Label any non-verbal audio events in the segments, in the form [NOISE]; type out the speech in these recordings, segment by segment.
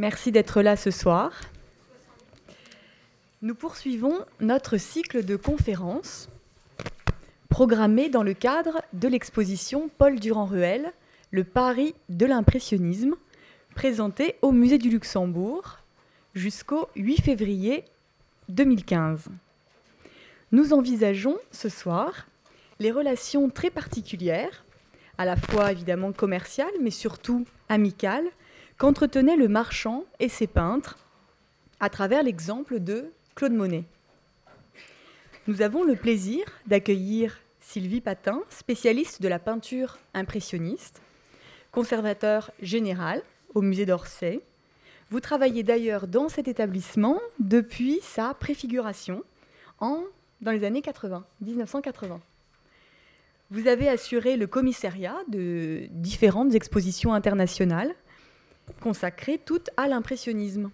Merci d'être là ce soir. Nous poursuivons notre cycle de conférences programmé dans le cadre de l'exposition Paul Durand-Ruel, Le Paris de l'impressionnisme, présentée au Musée du Luxembourg jusqu'au 8 février 2015. Nous envisageons ce soir les relations très particulières, à la fois évidemment commerciales, mais surtout amicales, qu'entretenaient le marchand et ses peintres à travers l'exemple de Claude Monet. Nous avons le plaisir d'accueillir Sylvie Patin, spécialiste de la peinture impressionniste, conservateur général au musée d'Orsay. Vous travaillez d'ailleurs dans cet établissement depuis sa préfiguration en, dans les années 80, 1980. Vous avez assuré le commissariat de différentes expositions internationales consacrées toutes à l'impressionnisme.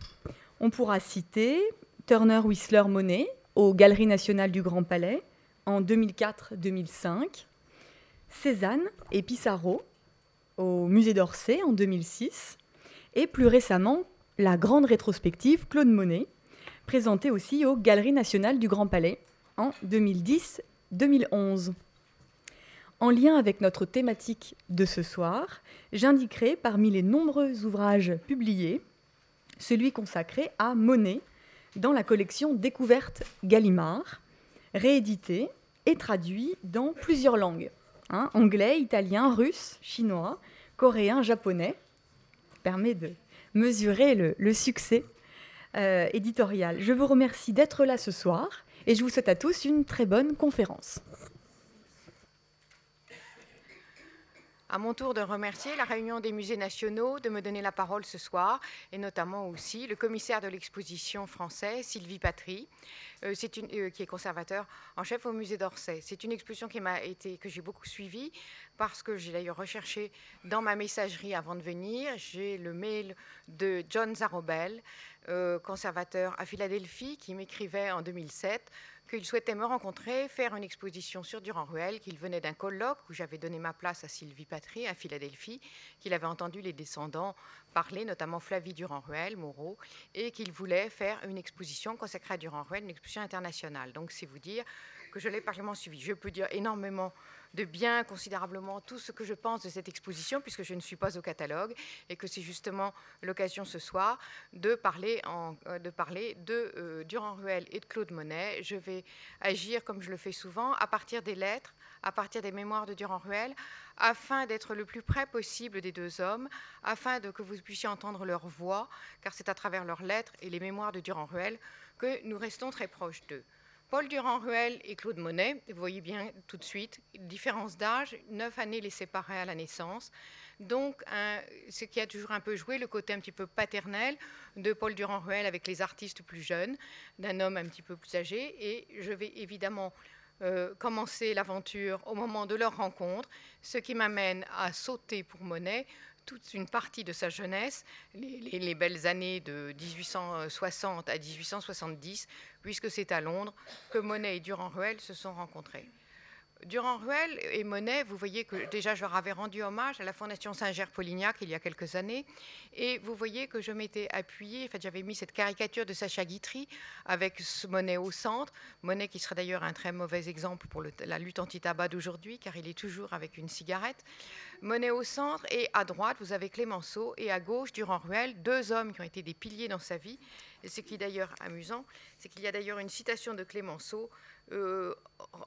On pourra citer Turner Whistler Monet aux Galeries nationales du Grand Palais en 2004-2005, Cézanne et Pissarro au Musée d'Orsay en 2006, et plus récemment la grande rétrospective Claude Monet, présentée aussi aux Galeries nationales du Grand Palais en 2010-2011. En lien avec notre thématique de ce soir, j'indiquerai parmi les nombreux ouvrages publiés celui consacré à Monet dans la collection Découverte Gallimard, réédité et traduit dans plusieurs langues hein, anglais, italien, russe, chinois, coréen, japonais. Permet de mesurer le, succès euh, éditorial. Je vous remercie d'être là ce soir et je vous souhaite à tous une très bonne conférence. À mon tour de remercier la réunion des musées nationaux de me donner la parole ce soir, et notamment aussi le commissaire de l'exposition français, Sylvie Patry, euh, euh, qui est conservateur en chef au musée d'Orsay. C'est une exposition que j'ai beaucoup suivie, parce que j'ai d'ailleurs recherché dans ma messagerie avant de venir, j'ai le mail de John Zarobel, euh, conservateur à Philadelphie, qui m'écrivait en 2007 qu'il souhaitait me rencontrer, faire une exposition sur Durand-Ruel, qu'il venait d'un colloque où j'avais donné ma place à Sylvie Patry à Philadelphie, qu'il avait entendu les descendants parler, notamment Flavie Durand-Ruel, Moreau, et qu'il voulait faire une exposition consacrée à Durand-Ruel, une exposition internationale. Donc c'est vous dire que je l'ai parfaitement suivi. Je peux dire énormément de bien considérablement tout ce que je pense de cette exposition, puisque je ne suis pas au catalogue, et que c'est justement l'occasion ce soir de parler, euh, de, euh, Durand-Ruel et de Claude Monet. Je vais agir, comme je le fais souvent, à partir des lettres, à partir des mémoires de Durand-Ruel, afin d'être le plus près possible des deux hommes, afin de, que vous puissiez entendre leur voix, car c'est à travers leurs lettres et les mémoires de Durand-Ruel que nous restons très proches d'eux. Paul Durand-Ruel et Claude Monet, vous voyez bien tout de suite, différence d'âge, neuf années les séparaient à la naissance. Donc, ce qui a toujours un peu joué, le côté un petit peu paternel de Paul Durand-Ruel avec les artistes plus jeunes, d'un homme un petit peu plus âgé. Et je vais évidemment euh, commencer l'aventure au moment de leur rencontre, ce qui m'amène à sauter pour Monet toute une partie de sa jeunesse, les, belles années de 1860 à 1870, puisque c'est à Londres que Monet et Durand-Ruel se sont rencontrés. Durand-Ruel et Monet, vous voyez que déjà je leur avais rendu hommage à la Fondation Saint-Ger-Polignac il y a quelques années, et vous voyez que je m'étais appuyée, en fait j'avais mis cette caricature de Sacha Guitry avec ce Monet au centre, Monet qui serait d'ailleurs un très mauvais exemple pour la lutte anti-tabac d'aujourd'hui, car il est toujours avec une cigarette. Monet au centre, et à droite vous avez Clémenceau, et à gauche Durand-Ruel, deux hommes qui ont été des piliers dans sa vie, et ce qui est d'ailleurs amusant, c'est qu'il y a d'ailleurs une citation de Clémenceau euh,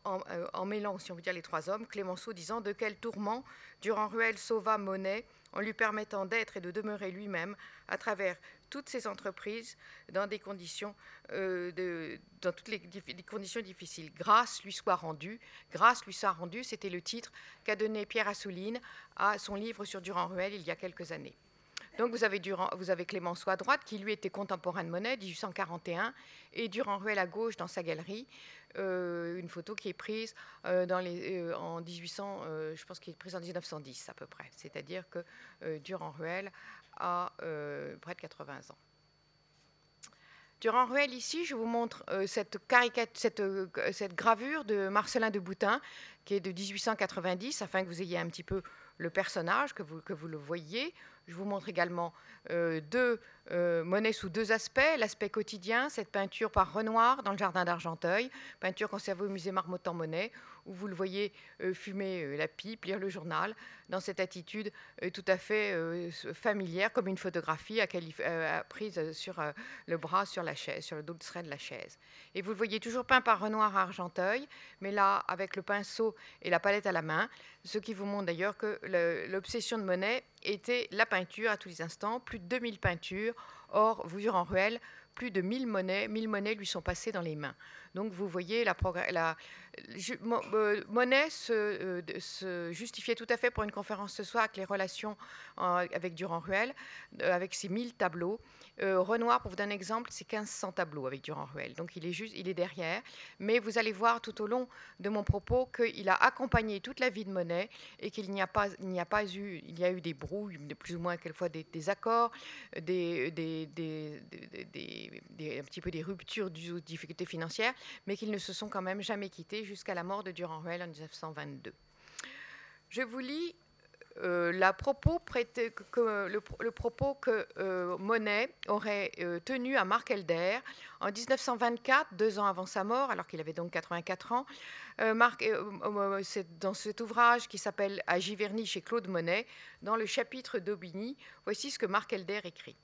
euh, en, mêlant, si on veut dire, les trois hommes, Clémenceau disant De quel tourment Durand-Ruel sauva Monet en lui permettant d'être et de demeurer lui-même à travers toutes ses entreprises dans des conditions, euh, toutes les, conditions difficiles. Grâce lui soit rendue, grâce lui soit rendue, c'était le titre qu'a donné Pierre Assouline à son livre sur Durand-Ruel il y a quelques années. Donc vous avez, Durand, vous avez Clémenceau à droite, qui lui était contemporain de Monet, 1841, et Durand-Ruel à gauche dans sa galerie. Euh, une photo qui est prise euh, euh, en 1800, je pense qu'il est prise en 1910 à peu près. C'est-à-dire que Durand-Ruel a près de 80 ans. Durand-Ruel, ici, je vous montre cette, gravure de Marcelin de Boutin, qui est de 1890, afin que vous ayez un petit peu le personnage que vous, le voyez. Je vous montre également euh, deux euh, monnaies sous deux aspects. L'aspect quotidien, cette peinture par Renoir dans le jardin d'Argenteuil, peinture conservée au musée Marmottan-Monet, où vous le voyez euh, fumer la pipe, lire le journal, dans cette attitude tout à fait familière, comme une photographie prise sur le bras, sur la chaise, sur le dos de la chaise. Et vous le voyez toujours peint par Renoir à Argenteuil, mais là avec le pinceau et la palette à la main, ce qui vous montre d'ailleurs que l'obsession de Monet était la peinture à tous les instants, plus de 2000 peintures. Or, vous en ruelle, plus de 1000 monnaies, 1000 monnaies lui sont passées dans les mains. Donc vous voyez, euh, Monet euh, se, justifiait tout à fait pour une conférence ce soir avec les relations avec Durand-Ruel, euh, avec ses 1000 tableaux. Renoir, pour vous donner un exemple, c'est 1500 tableaux avec Durand-Ruel. Donc il est juste, il est derrière. Mais vous allez voir tout au long de mon propos qu'il a accompagné toute la vie de Monet et qu'il n'y a pas, a pas eu, il y a eu des brouilles, plus ou moins quelquefois des, des accords, des, des, des, un petit peu des ruptures aux difficultés financières mais qu'ils ne se sont quand même jamais quittés jusqu'à la mort de Durand-Ruel en 1922. Je vous lis euh, le, propos que euh, Monet aurait euh, tenu à Marc Elder en 1924, deux ans avant sa mort, alors qu'il avait donc 84 ans. Marc, c'est dans cet ouvrage qui s'appelle À Giverny chez Claude Monet, dans le chapitre d'Aubigny, voici ce que Marc Elder écrit.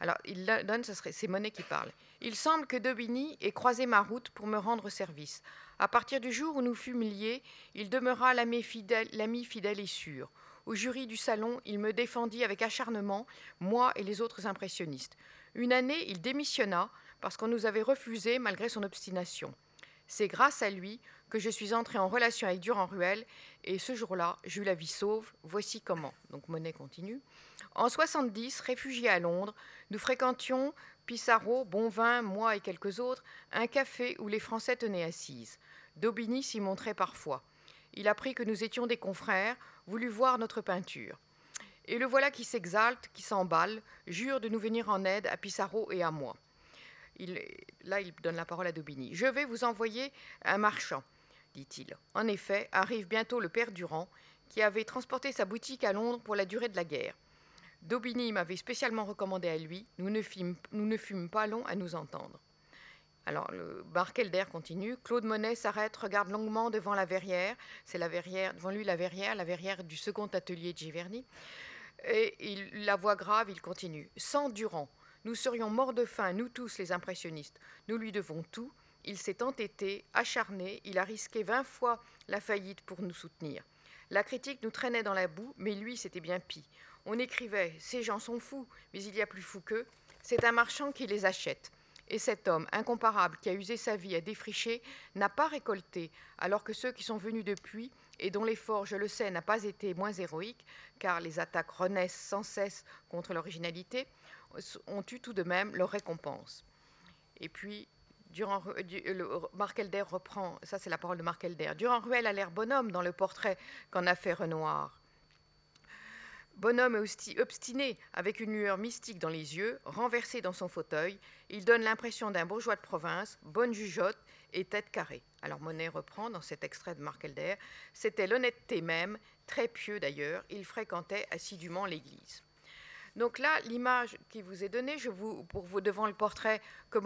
Alors, il donne, c'est Monet qui parle. Il semble que Daubigny ait croisé ma route pour me rendre service. À partir du jour où nous fûmes liés, il demeura l'ami fidèle, et sûr. Au jury du salon, il me défendit avec acharnement, moi et les autres impressionnistes. Une année, il démissionna parce qu'on nous avait refusé malgré son obstination. C'est grâce à lui que je suis entré en relation avec Durand-Ruel et ce jour-là, j'eus la vie sauve. Voici comment. Donc Monet continue. En 70, réfugié à Londres, nous fréquentions Pissarro, Bonvin, moi et quelques autres, un café où les Français tenaient assises. Daubigny s'y montrait parfois. Il apprit que nous étions des confrères, voulut voir notre peinture. Et le voilà qui s'exalte, qui s'emballe, jure de nous venir en aide à Pissarro et à moi. Là, il donne la parole à Daubigny. Je vais vous envoyer un marchand, dit-il. En effet, arrive bientôt le père Durand, qui avait transporté sa boutique à Londres pour la durée de la guerre. Daubigny m'avait spécialement recommandé à lui. Nous ne, fûmes, pas longs à nous entendre. Alors, le Barkelder continue. Claude Monet s'arrête, regarde longuement devant la verrière. C'est la verrière, devant lui la verrière, la verrière du second atelier de Giverny. Et il, la voix grave, il continue. Sans Durand, nous serions morts de faim, nous tous les impressionnistes. Nous lui devons tout. Il s'est entêté, acharné, il a risqué vingt fois la faillite pour nous soutenir. La critique nous traînait dans la boue, mais lui, c'était bien pis. On écrivait Ces gens sont fous, mais il y a plus fou qu'eux. C'est un marchand qui les achète. Et cet homme incomparable qui a usé sa vie à défricher n'a pas récolté, alors que ceux qui sont venus depuis et dont l'effort, je le sais, n'a pas été moins héroïque, car les attaques renaissent sans cesse contre l'originalité, ont eu tout de même leur récompense. Et puis, Durant, Marc reprend, ça c'est la parole de Marc Elder, Durand Ruel a l'air bonhomme dans le portrait qu'en a fait Renoir. Bonhomme obstiné, avec une lueur mystique dans les yeux, renversé dans son fauteuil, il donne l'impression d'un bourgeois de province, bonne jugeote et tête carrée. Alors Monet reprend dans cet extrait de Marc Elder C'était l'honnêteté même, très pieux d'ailleurs, il fréquentait assidûment l'église. Donc là, l'image qui vous est donnée, je vous, pour vous devant le portrait que,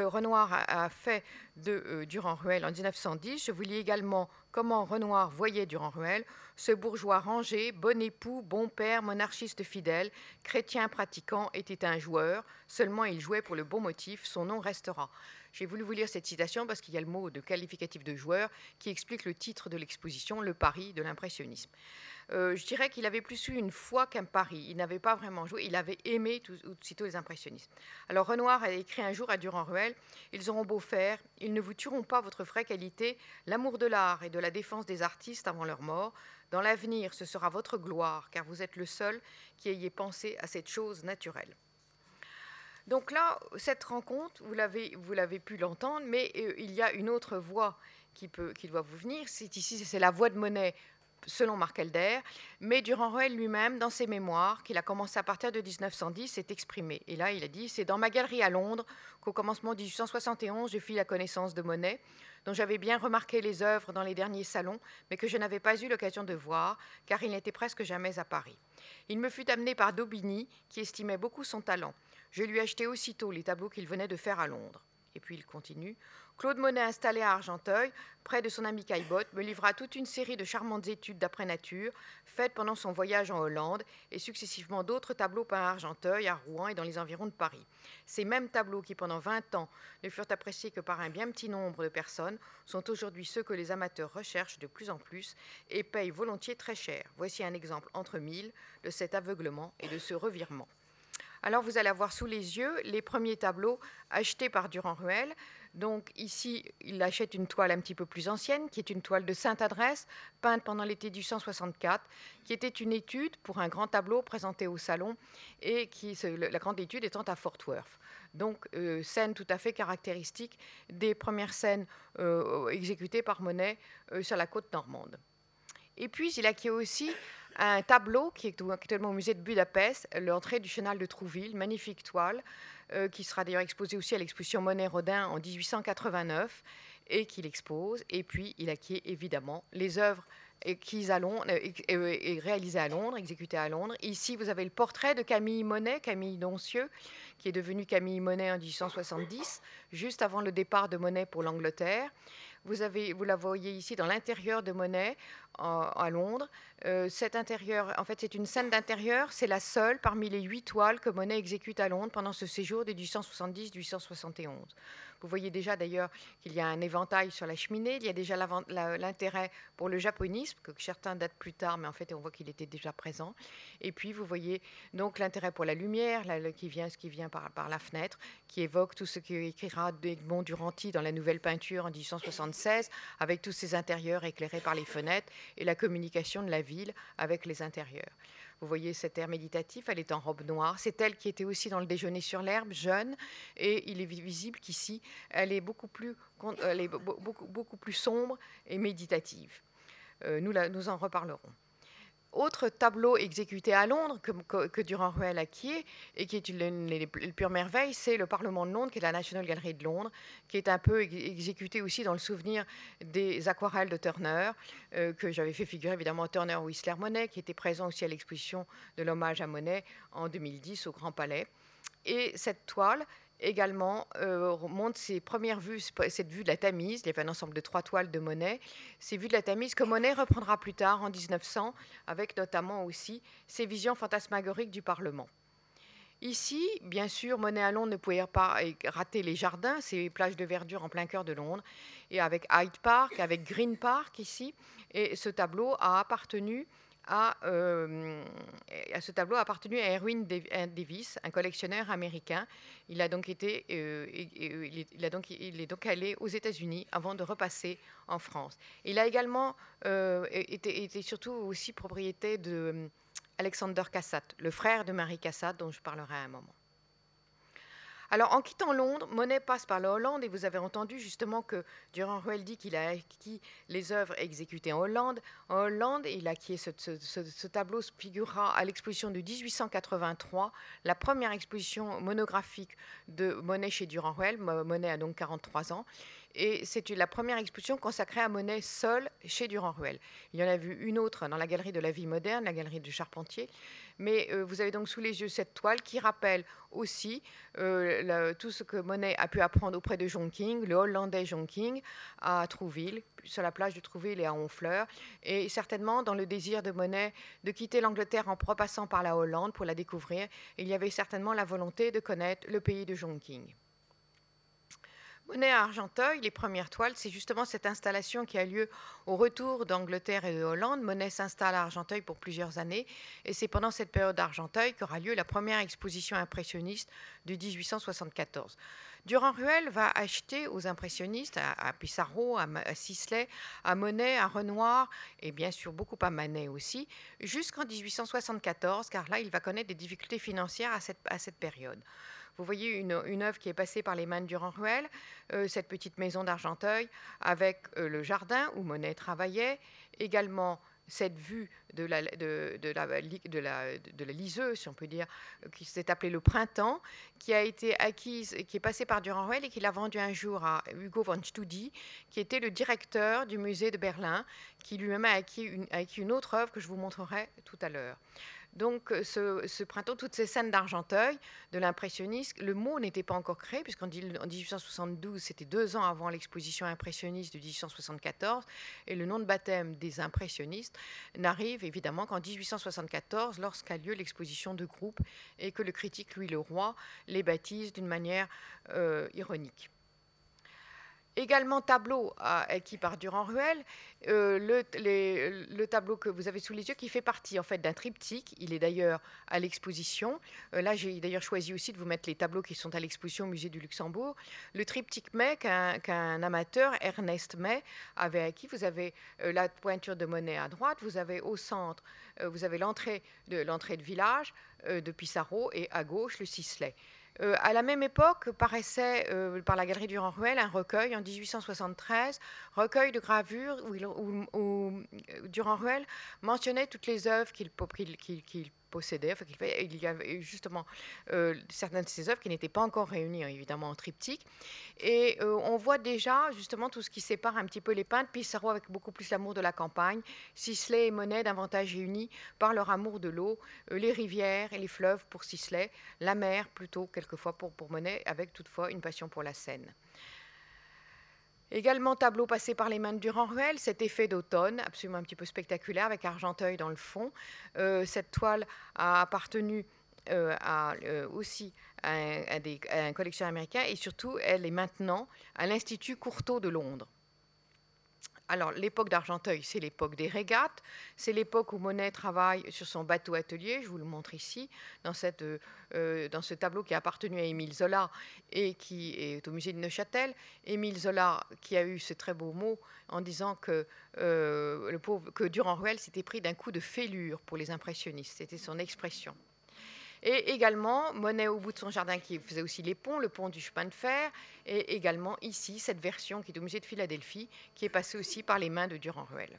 Renoir a, fait de euh, Durand-Ruel en 1910, je vous lis également comment Renoir voyait Durand-Ruel, ce bourgeois rangé, bon époux, bon père, monarchiste fidèle, chrétien pratiquant, était un joueur, seulement il jouait pour le bon motif, son nom restera. J'ai voulu vous lire cette citation parce qu'il y a le mot de qualificatif de joueur qui explique le titre de l'exposition, Le pari de l'impressionnisme. Euh, je dirais qu'il avait plus eu une foi qu'un pari. Il n'avait pas vraiment joué, il avait aimé tout, aussitôt les impressionnistes. Alors Renoir a écrit un jour à Durand-Ruel Ils auront beau faire, ils ne vous tueront pas votre vraie qualité, l'amour de l'art et de la défense des artistes avant leur mort. Dans l'avenir, ce sera votre gloire, car vous êtes le seul qui ayez pensé à cette chose naturelle. Donc là, cette rencontre, vous l'avez, pu l'entendre, mais euh, il y a une autre voix qui, doit vous venir. C'est ici, c'est la voix de Monet selon Marc Elder, mais Durand-Ruel lui-même, dans ses mémoires, qu'il a commencé à partir de 1910, s'est exprimé. Et là, il a dit C'est dans ma galerie à Londres qu'au commencement de 1871, je fis la connaissance de Monet, dont j'avais bien remarqué les œuvres dans les derniers salons, mais que je n'avais pas eu l'occasion de voir, car il n'était presque jamais à Paris. Il me fut amené par Daubigny, qui estimait beaucoup son talent. Je lui achetai aussitôt les tableaux qu'il venait de faire à Londres. Et puis il continue. Claude Monet, installé à Argenteuil, près de son ami Caillebotte, me livra toute une série de charmantes études d'après nature, faites pendant son voyage en Hollande, et successivement d'autres tableaux peints à Argenteuil, à Rouen et dans les environs de Paris. Ces mêmes tableaux qui, pendant 20 ans, ne furent appréciés que par un bien petit nombre de personnes, sont aujourd'hui ceux que les amateurs recherchent de plus en plus et payent volontiers très cher. Voici un exemple entre mille de cet aveuglement et de ce revirement. Alors vous allez avoir sous les yeux les premiers tableaux achetés par Durand-Ruel. Donc ici, il achète une toile un petit peu plus ancienne, qui est une toile de Sainte-Adresse, peinte pendant l'été 1864, qui était une étude pour un grand tableau présenté au salon, et qui, la grande étude étant à Fort Worth. Donc euh, scène tout à fait caractéristique des premières scènes euh, exécutées par Monet euh, sur la côte normande. Et puis il acquiert aussi un tableau qui est actuellement au musée de Budapest, l'entrée du chenal de Trouville, magnifique toile, euh, qui sera d'ailleurs exposée aussi à l'exposition Monet-Rodin en 1889 et qu'il expose. Et puis il acquiert évidemment les œuvres euh, réalisées à Londres, exécutées à Londres. Ici, vous avez le portrait de Camille Monet, Camille Doncieux, qui est devenue Camille Monet en 1870, juste avant le départ de Monet pour l'Angleterre. Vous, la voyez ici dans l'intérieur de Monet à Londres. Euh, cet intérieur, en fait, c'est une scène d'intérieur. C'est la seule parmi les huit toiles que Monet exécute à Londres pendant ce séjour de 1870-1871. Vous voyez déjà d'ailleurs qu'il y a un éventail sur la cheminée. Il y a déjà l'intérêt pour le japonisme, que certains datent plus tard, mais en fait, on voit qu'il était déjà présent. Et puis, vous voyez donc l'intérêt pour la lumière, qui vient, ce qui vient par, la fenêtre, qui évoque tout ce qu'écrira Edmond Duranty dans la nouvelle peinture en 1876, avec tous ces intérieurs éclairés par les fenêtres et la communication de la ville avec les intérieurs. Vous voyez cet air méditatif, elle est en robe noire. C'est elle qui était aussi dans le déjeuner sur l'herbe, jeune, et il est visible qu'ici, elle est beaucoup plus, beaucoup, plus sombre et méditative. Euh, nous, nous en reparlerons. Autre tableau exécuté à Londres que, Durand-Ruel acquiert et qui est une, les, pure merveille, c'est le Parlement de Londres, qui est la National Gallery de Londres, qui est un peu exécuté aussi dans le souvenir des aquarelles de Turner, euh, que j'avais fait figurer évidemment Turner Whistler Monet, qui était présent aussi à l'exposition de l'hommage à Monet en 2010 au Grand Palais. Et cette toile également euh, montre ses premières vues, cette vue de la Tamise. Il y avait un ensemble de trois toiles de Monet. Ces vues de la Tamise que Monet reprendra plus tard, en 1900, avec notamment aussi ses visions fantasmagoriques du Parlement. Ici, bien sûr, Monet à Londres ne pouvait pas rater les jardins, ces plages de verdure en plein cœur de Londres, et avec Hyde Park, avec Green Park ici. Et ce tableau a appartenu euh, à, ce tableau a appartenu à Erwin Davis, un collectionneur américain. Il a donc été, euh, il, a donc, il est donc allé aux États-Unis avant de repasser en France. Il a également euh, été, été, surtout aussi propriété de Alexander Cassatt, le frère de Marie Cassatt, dont je parlerai à un moment. Alors, en quittant Londres, Monet passe par la Hollande et vous avez entendu justement que Durand-Ruel dit qu'il a acquis les œuvres exécutées en Hollande. En Hollande, il a acquis ce, ce, tableau figurera à l'exposition de 1883, la première exposition monographique de Monet chez Durand-Ruel. Monet a donc 43 ans et c'est la première exposition consacrée à Monet seul chez Durand-Ruel. Il y en a vu une autre dans la galerie de la vie moderne, la galerie de Charpentier, mais euh, vous avez donc sous les yeux cette toile qui rappelle aussi euh, tout ce que Monet a pu apprendre auprès de John King, le Hollandais John King, à Trouville, sur la plage de Trouville et à Honfleur, et certainement dans le désir de Monet de quitter l'Angleterre en repassant par la Hollande pour la découvrir, il y avait certainement la volonté de connaître le pays de John King. Monet à Argenteuil, les premières toiles, c'est justement cette installation qui a lieu au retour d'Angleterre et de Hollande. Monet s'installe à Argenteuil pour plusieurs années et c'est pendant cette période d'Argenteuil qu'aura lieu la première exposition impressionniste de 1874. Durand-Ruel va acheter aux impressionnistes, à, Pissarro, à, Sisley, à Monet, à Renoir et bien sûr beaucoup à Manet aussi, jusqu'en 1874, car là il va connaître des difficultés financières à cette période. Vous voyez une, œuvre qui est passée par les mains de Durand-Ruel, euh, cette petite maison d'Argenteuil avec euh, le jardin où Monet travaillait, également cette vue de la, de, la, liseuse, si on peut dire, qui s'est appelée Le Printemps, qui a été acquise, qui est passée par Durand-Ruel et qui l'a vendue un jour à Hugo von Studi, qui était le directeur du musée de Berlin, qui lui-même a acquis une, a acquis une autre œuvre que je vous montrerai tout à l'heure. Donc euh, ce, printemps, toutes ces scènes d'Argenteuil, de l'impressionniste, le mot n'était pas encore créé, puisqu'en 1872, c'était deux ans avant l'exposition impressionniste de 1874, et le nom de baptême des impressionnistes n'arrive évidemment qu'en 1874, lorsqu'a lieu l'exposition de groupe, et que le critique Louis Leroy les baptise d'une manière euh, ironique. Également tableau qui par Durand-Ruel, euh, le, tableau que vous avez sous les yeux qui fait partie en fait d'un triptyque. Il est d'ailleurs à l'exposition. Euh, là, j'ai d'ailleurs choisi aussi de vous mettre les tableaux qui sont à l'exposition au musée du Luxembourg. Le triptyque May qu'un amateur, Ernest May, avait acquis. Vous avez euh, la pointure de Monet à droite. Vous avez au centre, vous avez l'entrée de de village de Pissarro et à gauche le Sisley. Euh, à la même époque paraissait euh, par la Galerie Durand-Ruel un recueil en 1873, recueil de gravures où, où Durand-Ruel mentionnait toutes les œuvres qu'il il y avait justement euh, certaines de ces œuvres qui n'étaient pas encore réunies, hein, évidemment, en triptyque. Et euh, on voit déjà justement tout ce qui sépare un petit peu les peintres. Pissarro avec beaucoup plus l'amour de la campagne, Sisley et Monet davantage unis par leur amour de l'eau, euh, les rivières et les fleuves pour Sisley, la mer plutôt quelquefois pour, pour Monet, avec toutefois une passion pour la Seine. Également tableau passé par les mains de Durand-Ruel, cet effet d'automne, absolument un petit peu spectaculaire, avec Argenteuil dans le fond. Euh, cette toile a appartenu euh, euh, aussi à un, à un américain et surtout, elle est maintenant à l'Institut Courtauld de Londres alors, l'époque d'Argenteuil, c'est l'époque des régates, c'est l'époque où Monet travaille sur son bateau atelier, je vous le montre ici, dans, cette, euh, dans ce tableau qui a appartenu à Émile Zola et qui est au musée de Neuchâtel. Émile Zola, qui a eu ce très beau mot en disant que, euh, que Durand-Ruel s'était pris d'un coup de fêlure pour les impressionnistes, c'était son expression. Et également, Monet au bout de son jardin qui faisait aussi les ponts, le pont du chemin de fer, et également ici, cette version qui est au musée de Philadelphie, qui est passée aussi par les mains de Durand-Ruel.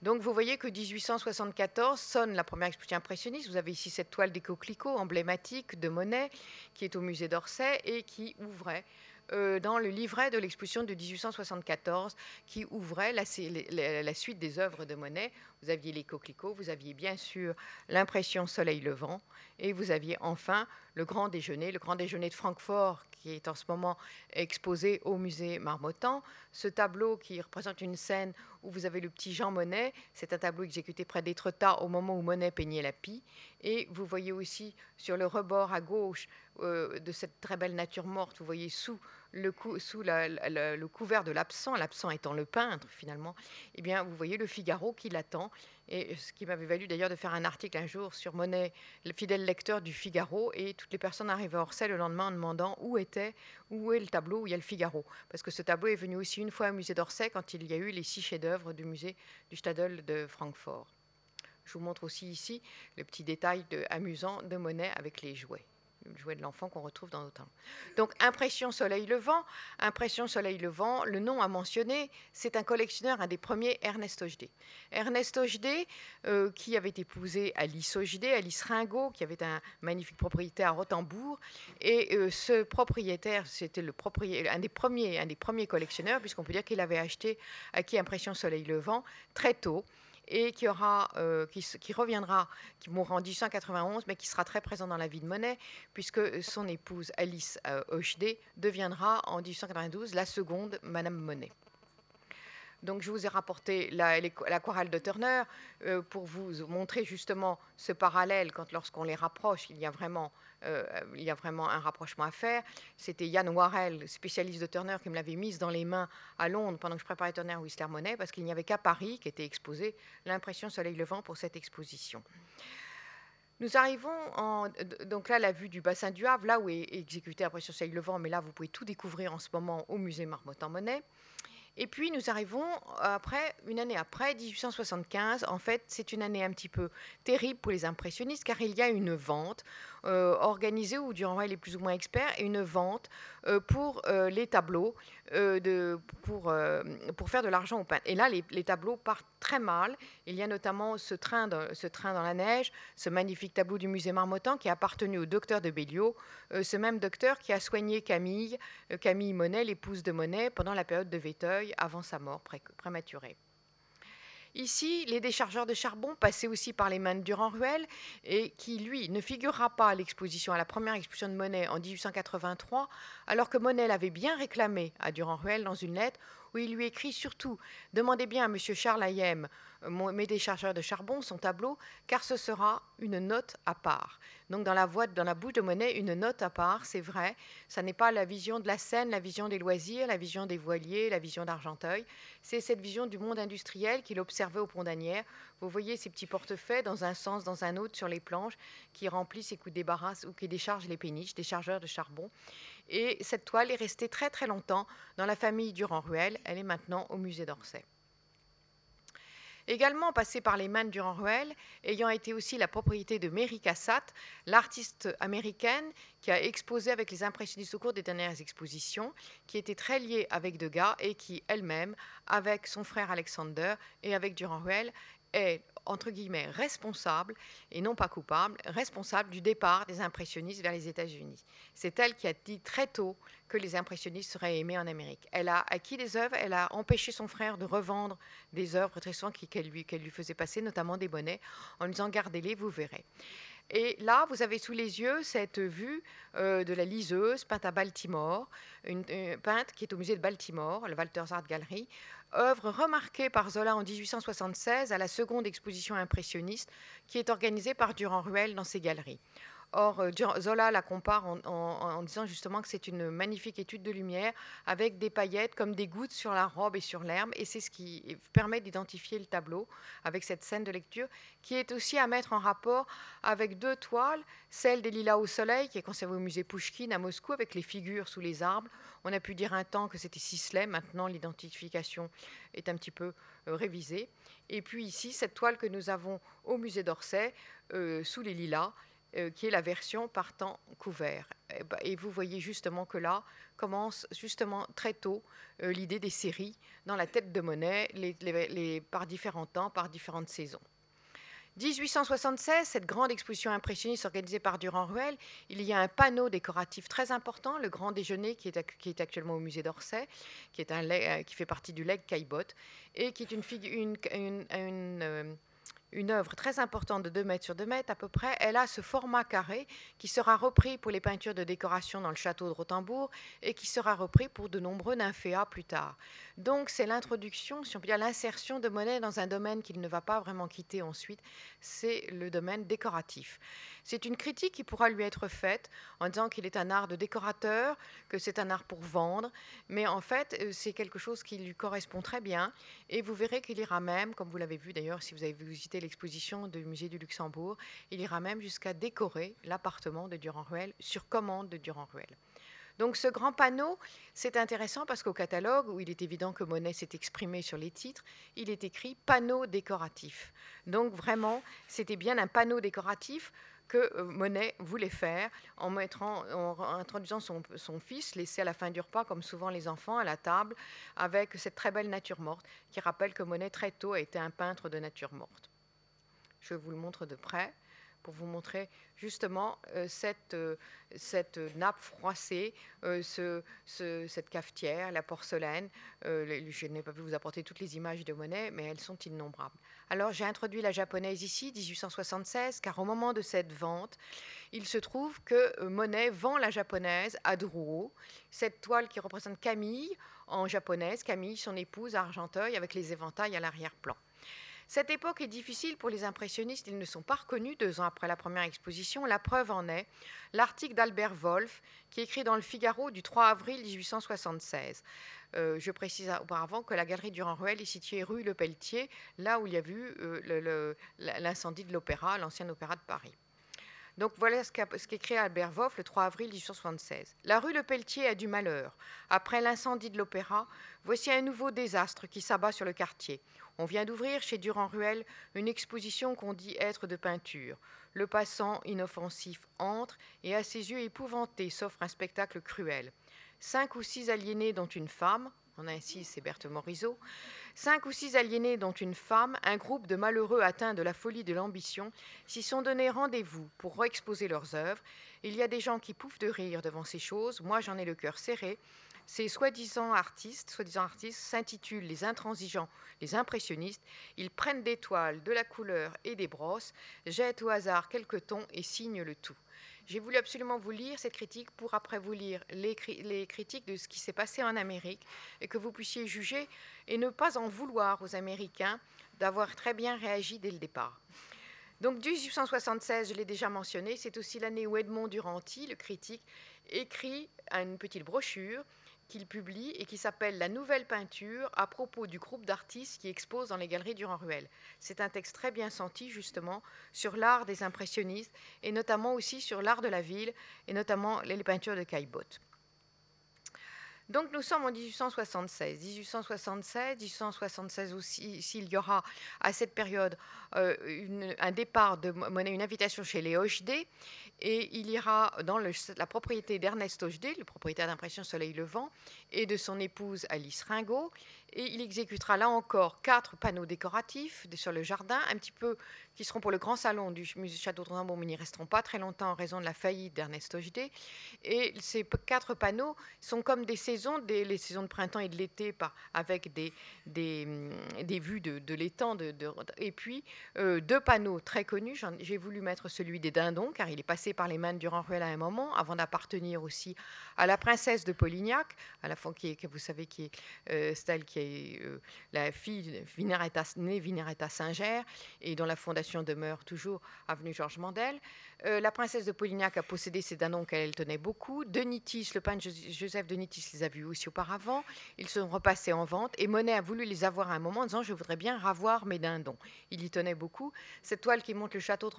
Donc vous voyez que 1874 sonne la première exposition impressionniste. Vous avez ici cette toile des coquelicots emblématique de Monet qui est au musée d'Orsay et qui ouvrait euh, dans le livret de l'exposition de 1874 qui ouvrait la, suite des œuvres de Monet. Vous aviez les coquelicots, vous aviez bien sûr l'impression soleil levant et vous aviez enfin le grand déjeuner, le grand déjeuner de Francfort qui est en ce moment exposé au musée Marmottan. Ce tableau qui représente une scène où vous avez le petit Jean Monet, c'est un tableau exécuté près d'Étretat au moment où Monet peignait la pie. Et vous voyez aussi sur le rebord à gauche euh, de cette très belle nature morte, vous voyez sous le, sous le couvert de l'absent, l'absent étant le peintre finalement, eh bien, vous voyez le Figaro qui l'attend. Et ce qui m'avait valu d'ailleurs de faire un article un jour sur Monet, le fidèle lecteur du Figaro, et toutes les personnes arrivaient à Orsay le lendemain en demandant où était, où est le tableau où il y a le Figaro. Parce que ce tableau est venu aussi une fois au musée d'Orsay quand il y a eu les six chefs-d'œuvre du musée du Stadel de Francfort. Je vous montre aussi ici le petit détail amusant de Monet avec les jouets le jouet de l'enfant qu'on retrouve dans nos temps. Donc, Impression Soleil Levant, Impression Soleil Levant, le nom à mentionner, c'est un collectionneur, un des premiers, Ernest Ogedé. Ernest Ogedé, euh, qui avait épousé Alice Ogedé, Alice Ringot, qui avait un magnifique propriétaire à Rotembourg. Et euh, ce propriétaire, c'était le propriétaire, un des premiers, un des premiers collectionneurs, puisqu'on peut dire qu'il avait acheté, acquis Impression Soleil Levant très tôt et euh, qui, reviendra, qui mourra en 1891, mais qui sera très présent dans la vie de Monet, puisque son épouse Alice euh, deviendra en 1892 la seconde Madame Monet. Donc je vous ai rapporté l'aquarelle de Turner euh, pour vous montrer justement ce parallèle quand lorsqu'on les rapproche, il y a vraiment euh, il y a vraiment un rapprochement à faire. C'était Yann Warrell, spécialiste de Turner, qui me l'avait mise dans les mains à Londres pendant que je préparais Turner Whistler Monet, parce qu'il n'y avait qu'à Paris qui était exposé l'impression Soleil Levant pour cette exposition. Nous arrivons donc là la vue du bassin du Havre, là où est exécuté l'impression Soleil Levant, mais là vous pouvez tout découvrir en ce moment au musée Marmottan Monet. Et puis nous arrivons après, une année après, 1875. En fait, c'est une année un petit peu terrible pour les impressionnistes car il y a une vente euh, organisé, où Durand-Ruel est plus ou moins expert, une vente euh, pour euh, les tableaux, de, pour, pour faire de l'argent au peintre. Et là, les, tableaux partent très mal. Il y a notamment ce train, ce train dans la neige, ce magnifique tableau du musée Marmottan qui a appartenu au docteur de Béliot, ce même docteur qui a soigné Camille, Camille Monet, l'épouse de Monet, pendant la période de Véteuil, avant sa mort prématurée. Ici, les déchargeurs de charbon passaient aussi par les mains de Durand-Ruel et qui, lui, ne figurera pas à l'exposition, à la première exposition de Monet en 1883, alors que Monet l'avait bien réclamé à Durand-Ruel dans une lettre où il lui écrit surtout Demandez bien à M. Charles Hayem, mes déchargeurs de charbon, son tableau, car ce sera une note à part. Donc dans la, dans la bouche de Monet, une note à part, c'est vrai, ça n'est pas la vision de la scène, la vision des loisirs, la vision des voiliers, la vision d'Argenteuil, c'est cette vision du monde industriel qu'il observait au Pont d'Anières. Vous voyez ces petits portefeuilles dans un sens, dans un autre sur les planches qui remplissent et qui débarrassent ou qui déchargent les péniches, des chargeurs de charbon. Et cette toile est restée très très longtemps dans la famille Durand-Ruel. Elle est maintenant au musée d'Orsay. Également passée par les mains de Durand-Ruel, ayant été aussi la propriété de Mary Cassatt, l'artiste américaine qui a exposé avec les impressionnistes au cours des dernières expositions, qui était très liée avec Degas et qui elle-même, avec son frère Alexander et avec Durand-Ruel, est entre guillemets responsable, et non pas coupable, responsable du départ des impressionnistes vers les États-Unis. C'est elle qui a dit très tôt que les impressionnistes seraient aimés en Amérique. Elle a acquis des œuvres, elle a empêché son frère de revendre des œuvres très souvent qu'elle lui, faisait passer, notamment des bonnets, en lui disant gardez-les, vous verrez. Et là, vous avez sous les yeux cette vue euh, de la liseuse peinte à Baltimore, une, une, peinte qui est au musée de Baltimore, le Walters Art Gallery, œuvre remarquée par Zola en 1876 à la seconde exposition impressionniste qui est organisée par Durand-Ruel dans ses galeries. Or, euh, Zola la compare en, disant justement que c'est une magnifique étude de lumière avec des paillettes comme des gouttes sur la robe et sur l'herbe. Et c'est ce qui permet d'identifier le tableau avec cette scène de lecture qui est aussi à mettre en rapport avec deux toiles, celle des Lilas au soleil qui est conservée au musée Pouchkine à Moscou avec les figures sous les arbres. On a pu dire un temps que c'était Sisley, maintenant l'identification est un petit peu euh, révisée. Et puis ici, cette toile que nous avons au musée d'Orsay, euh, sous les lilas, qui est la version partant couvert. Eh ben, et, vous voyez justement que là commence justement très tôt euh, l'idée des séries dans la tête de Monet, les, par différents temps, par différentes saisons. 1876, cette grande exposition impressionniste organisée par Durand-Ruel, il y a un panneau décoratif très important, le Grand Déjeuner, qui est, qui est actuellement au musée d'Orsay, qui, est un, euh, qui fait partie du leg Caillebotte, et qui est une, une, une, une une œuvre très importante de 2 mètres sur 2 mètres à peu près, elle a ce format carré qui sera repris pour les peintures de décoration dans le château de Rothenbourg et qui sera repris pour de nombreux nymphéas plus tard. Donc c'est l'introduction, si on peut dire l'insertion de Monet dans un domaine qu'il ne va pas vraiment quitter ensuite, c'est le domaine décoratif. C'est une critique qui pourra lui être faite en disant qu'il est un art de décorateur, que c'est un art pour vendre, mais en fait euh, c'est quelque chose qui lui correspond très bien et vous verrez qu'il ira même, comme vous l'avez vu d'ailleurs si vous avez visité l'exposition du musée du Luxembourg, il ira même jusqu'à décorer l'appartement de Durand-Ruel sur commande de Durand-Ruel. Donc ce grand panneau, c'est intéressant parce qu'au catalogue, où il est évident que Monet s'est exprimé sur les titres, il est écrit panneau décoratif. Donc vraiment, c'était bien un panneau décoratif que euh, Monet voulait faire en, mettant, en introduisant son, son, fils, laissé à la fin du repas, comme souvent les enfants, à la table, avec cette très belle nature morte, qui rappelle que Monet très tôt a été un peintre de nature morte. Je vous le montre de près pour vous montrer justement euh, cette, euh, cette nappe froissée, euh, ce, cette cafetière, la porcelaine. je n'ai pas pu vous apporter toutes les images de Monet, mais elles sont innombrables. Alors j'ai introduit la japonaise ici, 1876, car au moment de cette vente, il se trouve que Monet vend la japonaise à Drouot, cette toile qui représente Camille en japonaise, Camille, son épouse à Argenteuil, avec les éventails à l'arrière-plan. Cette époque est difficile pour les impressionnistes, ils ne sont pas reconnus deux ans après la première exposition. La preuve en est l'article d'Albert Wolff qui écrit dans le Figaro du 3 avril 1876. Euh, je précise auparavant que la galerie Durand-Ruel est située rue Le Pelletier, là où il y a eu l'incendie de l'opéra, l'ancien opéra de Paris. Donc voilà ce qu'écrit Albert Voff le 3 avril 1876. La rue Le Pelletier a du malheur. Après l'incendie de l'opéra, voici un nouveau désastre qui s'abat sur le quartier. On vient d'ouvrir chez Durand-Ruel une exposition qu'on dit être de peinture. Le passant inoffensif entre et à ses yeux épouvantés s'offre un spectacle cruel. Cinq ou six aliénés dont une femme, on insiste, c'est Berthe Morisot, cinq ou six aliénés dont une femme, un groupe de malheureux atteints de la folie de l'ambition, s'y sont donné rendez-vous pour re-exposer leurs œuvres. Il y a des gens qui pouffent de rire devant ces choses, moi j'en ai le cœur serré. Ces soi-disant artistes, soi-disant artistes s'intitulent les intransigeants, les impressionnistes. Ils prennent des toiles, de la couleur et des brosses, jettent au hasard quelques tons et signent le tout. J'ai voulu absolument vous lire cette critique pour après vous lire les, les critiques de ce qui s'est passé en Amérique et que vous puissiez juger et ne pas en vouloir aux Américains d'avoir très bien réagi dès le départ. Donc 1876, je l'ai déjà mentionné, c'est aussi l'année où Edmond Duranty, le critique, écrit une petite brochure qu'il publie et qui s'appelle La nouvelle peinture à propos du groupe d'artistes qui expose dans les galeries Durand-Ruel. C'est un texte très bien senti justement sur l'art des impressionnistes et notamment aussi sur l'art de la ville et notamment les peintures de Caillebotte. Donc nous sommes en 1876. 1876, 1876 aussi, s'il y aura à cette période euh, un départ de monnaie, une invitation chez les Hochdé, et il ira dans la propriété d'Ernest Hochdé, le propriétaire d'impression Soleil Levant, et de son épouse Alice Ringot. Et il exécutera là encore quatre panneaux décoratifs sur le jardin, un petit peu qui seront pour le grand salon du musée Château de Rambon, mais n'y resteront pas très longtemps en raison de la faillite d'Ernest Hochdé. Et ces quatre panneaux sont comme des saisons, des, les saisons de printemps et de l'été, avec des, des, des, vues de, l'étang. Et puis euh, deux panneaux très connus. J'ai voulu mettre celui des dindons, car il est passé par les mains de Durand-Ruel à un moment, avant d'appartenir aussi à la princesse de Polignac, à la fois qui est, que vous savez qui est euh, celle qui est euh, la fille Vineretta, née Vineretta Singer, et dont la fondation demeure toujours avenue Georges Mandel. Euh, la princesse de Polignac a possédé ces dindons qu'elle tenait beaucoup. De Nitis, le peintre Joseph de Nitis les a vus aussi auparavant. Ils sont repassés en vente et Monet a voulu les avoir à un moment en disant Je voudrais bien ravoir mes dindons. Il y tenait beaucoup. Cette toile qui montre le château de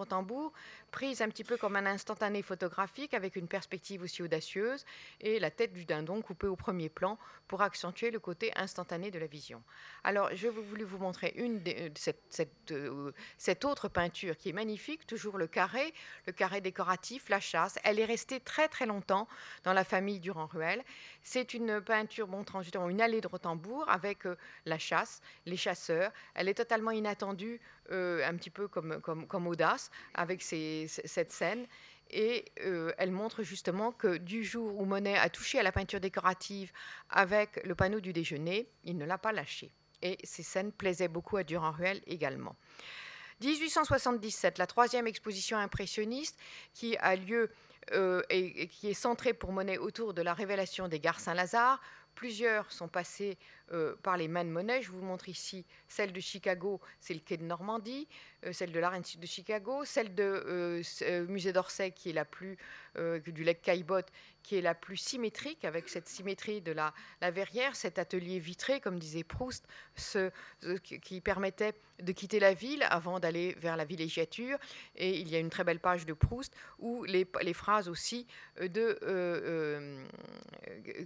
prise un petit peu comme un instantané photographique avec une perspective aussi audacieuse et la tête du dindon coupée au premier plan pour accentuer le côté instantané de la vision. Alors, je voulu vous montrer une de, cette, cette, euh, cette autre peinture qui est magnifique, toujours le carré le carré décoratif, la chasse. Elle est restée très très longtemps dans la famille Durand-Ruel. C'est une peinture montrant justement une allée de Rotembourg avec euh, la chasse, les chasseurs. Elle est totalement inattendue, euh, un petit peu comme, comme, Audace, avec cette scène. Et euh, elle montre justement que du jour où Monet a touché à la peinture décorative avec le panneau du déjeuner, il ne l'a pas lâché. Et ces scènes plaisaient beaucoup à Durand-Ruel également. 1877, la troisième exposition impressionniste qui a lieu euh, et, qui est centrée pour Monet autour de la révélation des gares Saint-Lazare. Plusieurs sont passés euh, par les mains de Monet. Je vous montre ici celle de Chicago, c'est le quai de Normandie, euh, celle de l'Art de Chicago, celle de Musée d'Orsay qui est la plus du lac qui est la plus symétrique, avec cette symétrie de la, la verrière, cet atelier vitré, comme disait Proust, qui permettait de quitter la ville avant d'aller vers la villégiature. Et il y a une très belle page de Proust où les, les phrases aussi de, euh, euh,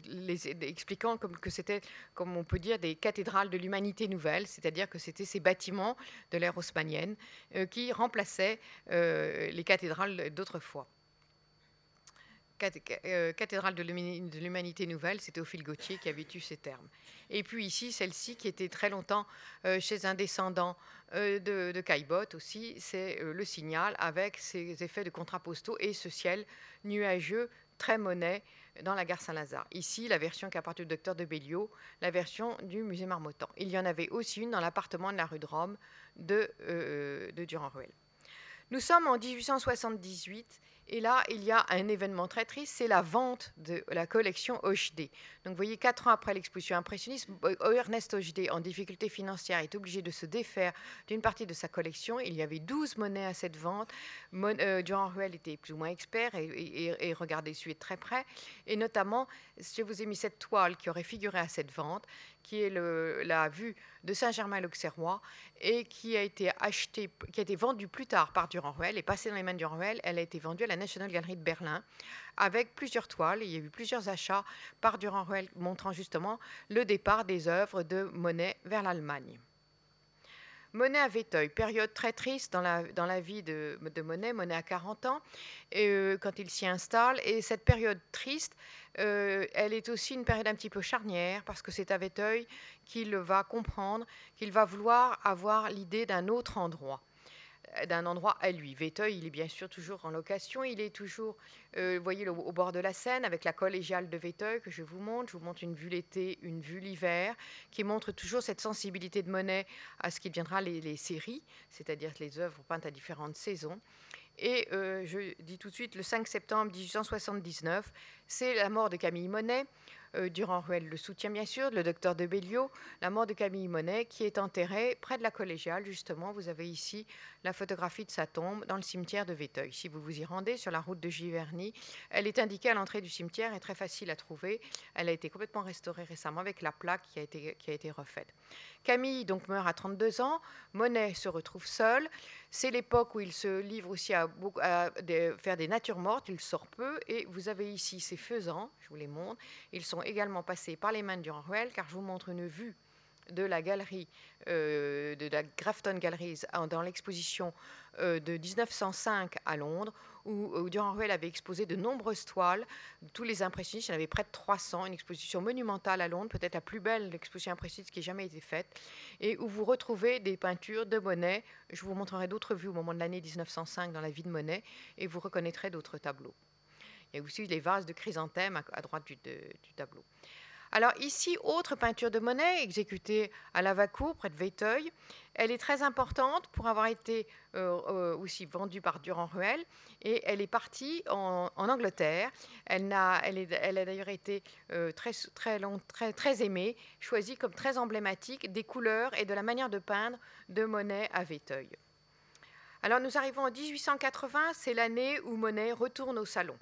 les, expliquant comme que c'était, comme on peut dire, des cathédrales de l'humanité nouvelle, c'est-à-dire que c'était ces bâtiments de l'ère haussmannienne euh, qui remplaçaient les cathédrales d'autrefois. Euh, cathédrale de l'humanité nouvelle, c'est Théophile Gautier qui avait eu ces termes. Et puis ici, celle-ci qui était très longtemps euh, chez un descendant euh, de, de Caillebotte aussi, c'est le signal avec ses effets de contrapostaux et ce ciel nuageux très monnaie dans la gare Saint-Lazare. Ici, la version qui appartient au docteur de Béliot, la version du musée Marmottan. Il y en avait aussi une dans l'appartement de la rue de Rome de, de Durand-Ruel. Nous sommes en 1878 et là, il y a un événement très triste, c'est la vente de la collection Hochdé. Donc, vous voyez, quatre ans après l'exposition impressionniste, Ernest Hochdé, en difficulté financière, est obligé de se défaire d'une partie de sa collection. Il y avait 12 monnaies à cette vente. Euh, Durand Ruel était plus ou moins expert et, et, et regardait celui de très près. Et notamment, je vous ai mis cette toile qui aurait figuré à cette vente, qui est la vue de Saint-Germain-l'Auxerrois et qui a été qui a été vendue plus tard par Durand-Ruel et passée dans les mains de Durand-Ruel. Elle a été vendue à la National Gallery de Berlin avec plusieurs toiles. Il y a eu plusieurs achats par Durand-Ruel montrant justement le départ des œuvres de Monet vers l'Allemagne. Monet à Véteuil, période très triste dans la, dans la vie de, Monet. Monet a 40 ans et, euh, quand il s'y installe. Et cette période triste, euh, elle est aussi une période un petit peu charnière parce que c'est à Véteuil qu'il va comprendre qu'il va vouloir avoir l'idée d'un autre endroit d'un endroit à lui. Véteuil, il est bien sûr toujours en location, il est toujours, euh, vous voyez, au, bord de la Seine, avec la collégiale de Véteuil que je vous montre. Je vous montre une vue l'été, une vue l'hiver, qui montre toujours cette sensibilité de Monet à ce qui deviendra les, séries, c'est-à-dire les œuvres peintes à différentes saisons. Et euh, je dis tout de suite, le 5 septembre 1879, c'est la mort de Camille Monet. Euh, Durand-Ruel le soutient bien sûr, le docteur de Béliot, la mort de Camille Monet, qui est enterrée près de la collégiale, justement. Vous avez ici la photographie de sa tombe dans le cimetière de Véteuil. Si vous vous y rendez sur la route de Giverny, elle est indiquée à l'entrée du cimetière et très facile à trouver. Elle a été complètement restaurée récemment avec la plaque qui a été, refaite. Camille donc meurt à 32 ans. Monet se retrouve seul. C'est l'époque où il se livre aussi à, à, faire des natures mortes. Il sort peu. Et vous avez ici ses faisans, je vous les montre. Ils sont également passés par les mains de Durand-Ruel, car je vous montre une vue de la galerie, euh, de la Grafton Galleries, dans l'exposition euh, de 1905 à Londres, où, Durand-Ruel avait exposé de nombreuses toiles, tous les impressionnistes, il y en avait près de 300, une exposition monumentale à Londres, peut-être la plus belle exposition impressionniste qui ait jamais été faite, et où vous retrouvez des peintures de Monet. Je vous montrerai d'autres vues au moment de l'année 1905 dans la vie de Monet, et vous reconnaîtrez d'autres tableaux. Il y a aussi les vases de chrysanthème à, droite du, tableau. Alors ici, autre peinture de Monet exécutée à Lavacour, près de Véteuil. Elle est très importante pour avoir été euh, euh, aussi vendue par Durand-Ruel et elle est partie en, Angleterre. Elle a, d'ailleurs été euh, très, très, très aimée, choisie comme très emblématique des couleurs et de la manière de peindre de Monet à Véteuil. Alors nous arrivons en 1880, c'est l'année où Monet retourne au salon.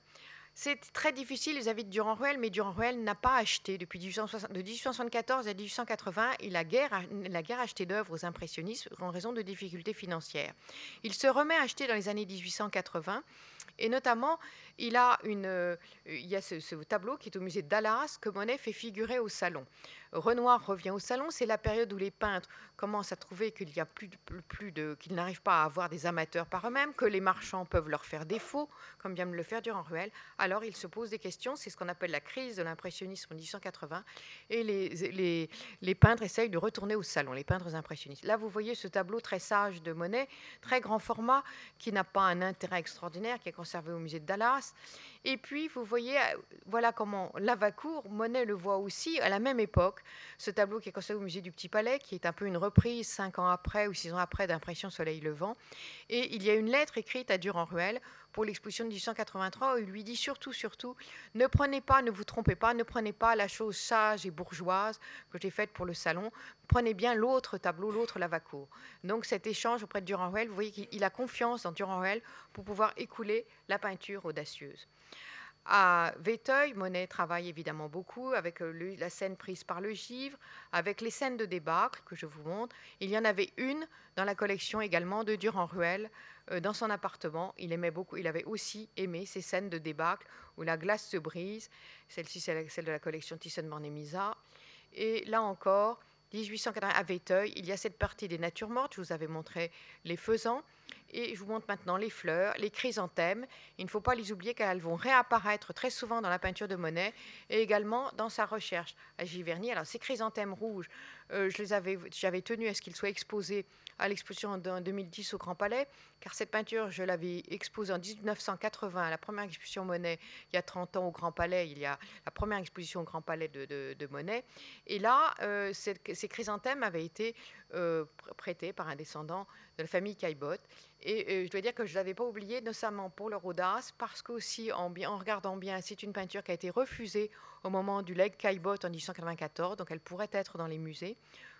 C'est très difficile vis-à-vis de Durand-Ruel, mais Durand-Ruel n'a pas acheté depuis de 1874 à 1880. Il a guère, la guerre acheté d'œuvres aux impressionnistes en raison de difficultés financières. Il se remet à acheter dans les années 1880 et notamment, euh, il y a ce, tableau qui est au musée de Dallas que Monet fait figurer au salon. Renoir revient au salon, c'est la période où les peintres commencent à trouver qu'il y qu'ils n'arrivent pas à avoir des amateurs par eux-mêmes, que les marchands peuvent leur faire défaut, comme vient de le faire Durand Ruel. Alors ils se posent des questions, c'est ce qu'on appelle la crise de l'impressionnisme en 1880, et les, les, les, peintres essayent de retourner au salon, les peintres impressionnistes. Là, vous voyez ce tableau très sage de Monet, très grand format, qui n'a pas un intérêt extraordinaire, qui est conservé au musée de Dallas. Et puis, vous voyez, euh, voilà comment Lavacour, Monet le voit aussi à la même époque. Ce tableau qui est conservé au musée du Petit Palais, qui est un peu une reprise cinq ans après ou six ans après d'Impression Soleil Levant. Et il y a une lettre écrite à Durand-Ruel pour l'exposition de 1883 où il lui dit surtout, surtout, ne prenez pas, ne vous trompez pas, ne prenez pas la chose sage et bourgeoise que j'ai faite pour le salon, prenez bien l'autre tableau, l'autre Lavacour. Donc cet échange auprès de Durand-Ruel, vous voyez qu'il a confiance dans Durand-Ruel pour pouvoir écouler la peinture audacieuse. À Véteuil, Monet travaille évidemment beaucoup avec euh, la scène prise par le givre, avec les scènes de débâcle que je vous montre. Il y en avait une dans la collection également de Durand-Ruel dans son appartement. Il aimait beaucoup, il avait aussi aimé ces scènes de débâcle où la glace se brise. Celle-ci, c'est celle de la collection Thyssen-Bornemisza. Et là encore, 1880 à Véteuil, il y a cette partie des natures mortes. Je vous avais montré les faisans. Et je vous montre maintenant les fleurs, les chrysanthèmes. Il ne faut pas les oublier car elles vont réapparaître très souvent dans la peinture de Monet et également dans sa recherche à Giverny. Alors ces chrysanthèmes rouges, euh, j'avais tenu à ce qu'ils soient exposés à l'exposition en 2010 au Grand Palais, car cette peinture, je l'avais exposée en 1980 à la première exposition Monet, il y a 30 ans au Grand Palais, il y a la première exposition au Grand Palais de, Monet. Et là, euh, ces chrysanthèmes avaient été euh, prêtés par un descendant de la famille Caillebotte. Et je dois dire que je ne l'avais pas oublié, notamment pour leur audace, parce qu'aussi, en, en regardant bien, c'est une peinture qui a été refusée au moment du leg Caillebotte en 1894, donc elle pourrait être dans les musées.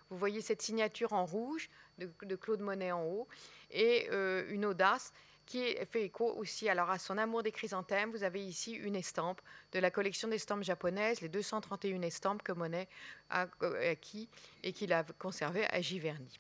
Vous voyez cette signature en rouge de, Claude Monet en haut, et euh, une audace qui fait écho aussi alors à son amour des chrysanthèmes. Vous avez ici une estampe de la collection d'estampes japonaises, les 231 estampes que Monet a acquis et qu'il a conservées à Giverny.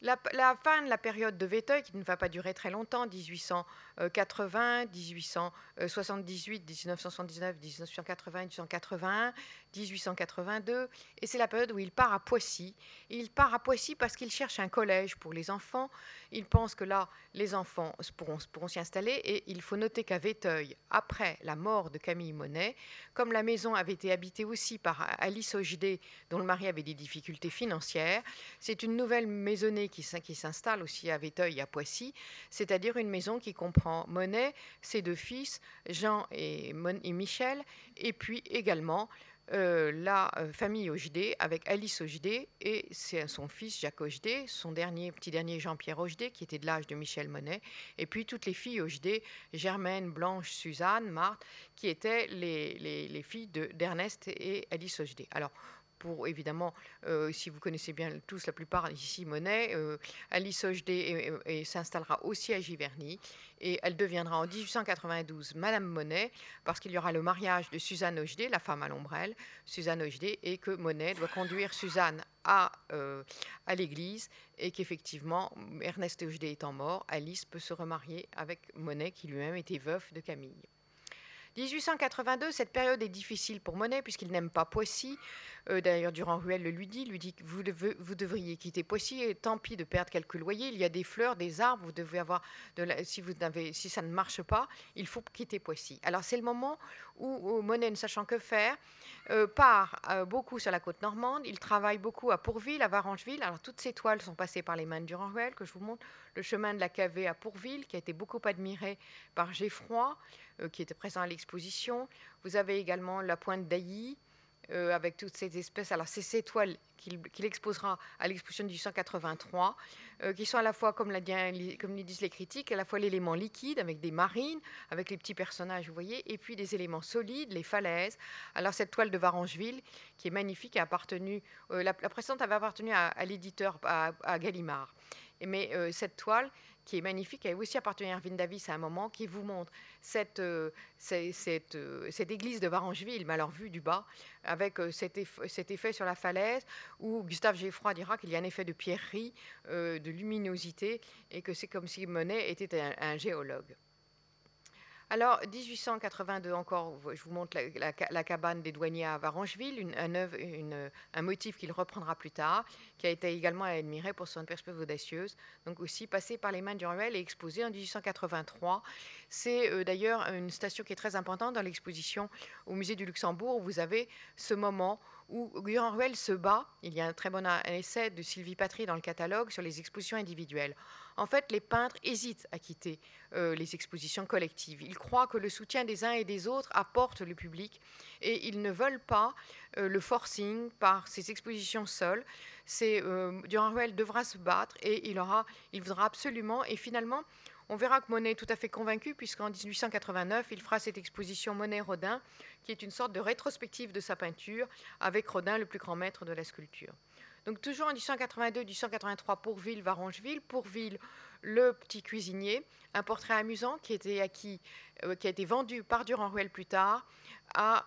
La, fin de la période de Véteuil, qui ne va pas durer très longtemps, 1880, 1878, 1979, 1980, 1981, 1882, et c'est la période où il part à Poissy. Il part à Poissy parce qu'il cherche un collège pour les enfants. Il pense que là, les enfants pourront, pourront s'y installer, et il faut noter qu'à Véteuil, après la mort de Camille Monet, comme la maison avait été habitée aussi par Alice Ogidé, dont le mari avait des difficultés financières, c'est une nouvelle maisonnée qui, s'installe aussi à Véteuil, à Poissy, c'est-à-dire une maison qui comprend Monet, ses deux fils, Jean et, Michel, et puis également euh, la euh, famille Ogidé avec Alice Ogidé et son fils Jacques Ogidé, son petit dernier Jean-Pierre Ogidé qui était de l'âge de Michel Monet, et puis toutes les filles Ogidé, Germaine, Blanche, Suzanne, Marthe, qui étaient les, les filles d'Ernest et Alice Ogidé. Alors, pour évidemment, euh, si vous connaissez bien tous la plupart ici Monet, euh, Alice et, s'installera aussi à Giverny et elle deviendra en 1892 Madame Monet parce qu'il y aura le mariage de Suzanne Ogedé, la femme à l'ombrelle, Suzanne Ogedé, et que Monet doit conduire Suzanne à, euh, à l'église et qu'effectivement, Ernest Ogedé étant mort, Alice peut se remarier avec Monet qui lui-même était veuf de Camille. 1882, cette période est difficile pour Monet puisqu'il n'aime pas Poissy. Euh, d'ailleurs, Durand-Ruel le lui dit, lui dit que vous, vous, devriez quitter Poissy et tant pis de perdre quelques loyers. Il y a des fleurs, des arbres, vous devez avoir si, vous si ça ne marche pas, il faut quitter Poissy. Alors c'est le moment où, Monet, ne sachant que faire, euh, part euh, beaucoup sur la côte normande. Il travaille beaucoup à Pourville, à Varangeville. Alors toutes ces toiles sont passées par les mains de Durand-Ruel, que je vous montre. Le chemin de la Cavée à Pourville, qui a été beaucoup admiré par Geffroy, qui était présent à l'exposition. Vous avez également la pointe d'Ailly, euh, avec toutes ces espèces. Alors, c'est ces toiles qu'il exposera à l'exposition de 1883, euh, qui sont à la fois, comme, comme le disent les critiques, à la fois l'élément liquide, avec des marines, avec les petits personnages, vous voyez, et puis des éléments solides, les falaises. Alors, cette toile de Varangeville, qui est magnifique, a appartenu, euh, la, précédente avait appartenu à, l'éditeur, à, à, Gallimard. Mais cette toile, qui est magnifique, a aussi appartenu à Erwin Davis à un moment, qui vous montre cette, euh, cette, euh, cette, église de Varangeville, mais alors vue du bas, avec euh, cet, effet, sur la falaise, où Gustave Geffroy dira qu'il y a un effet de pierrerie, de luminosité, et que c'est comme si Monet était un géologue. Alors, 1882 encore, je vous montre la, cabane des douaniers à Varangeville, un, motif qu'il reprendra plus tard, qui a été également admiré pour son perspective audacieuse, donc aussi passé par les mains Ruel et exposé en 1883. C'est euh, d'ailleurs une station qui est très importante dans l'exposition au musée du Luxembourg, où vous avez ce moment où Guillaume Ruel se bat. Il y a un très bon essai de Sylvie Patry dans le catalogue sur les expositions individuelles. En fait, les peintres hésitent à quitter euh, les expositions collectives. Ils croient que le soutien des uns et des autres apporte le public et ils ne veulent pas euh, le forcing par ces expositions seules. C'est euh, Ruel devra se battre et il aura, il voudra absolument. Et finalement, on verra que Monet est tout à fait convaincu, puisqu'en 1889, il fera cette exposition Monet-Rodin, qui est une sorte de rétrospective de sa peinture, avec Rodin, le plus grand maître de la sculpture. Donc toujours en 1882-1883, Pourville, Varangeville. Pourville, le petit cuisinier, un portrait amusant euh, qui a été vendu par Durand-Ruel plus tard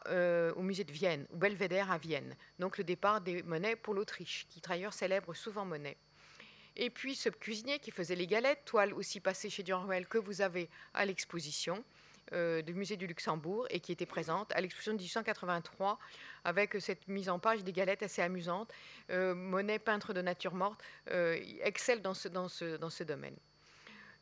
euh, au musée de Vienne, au Belvédère à Vienne. Donc le départ des monnaies pour l'Autriche, qui d'ailleurs célèbre souvent Monet. Et puis ce cuisinier qui faisait les galettes, toile aussi passée chez Durand-Ruel que vous avez à l'exposition euh, du musée du Luxembourg et qui était présente à l'exposition de 1883 avec cette mise en page des galettes assez amusante. Euh, Monet, peintre de nature morte, euh, excelle dans ce, domaine.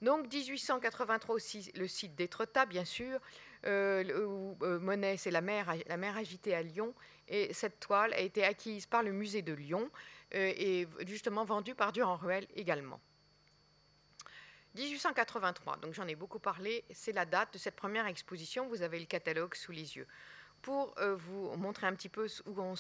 Donc 1883 aussi, le site d'Étretat, bien sûr, où Monet, c'est la mer, la mer agitée à Lyon, et cette toile a été acquise par le musée de Lyon et justement vendue par Durand-Ruel également. 1883, donc j'en ai beaucoup parlé, c'est la date de cette première exposition, vous avez le catalogue sous les yeux. Pour euh, vous montrer un petit peu où en,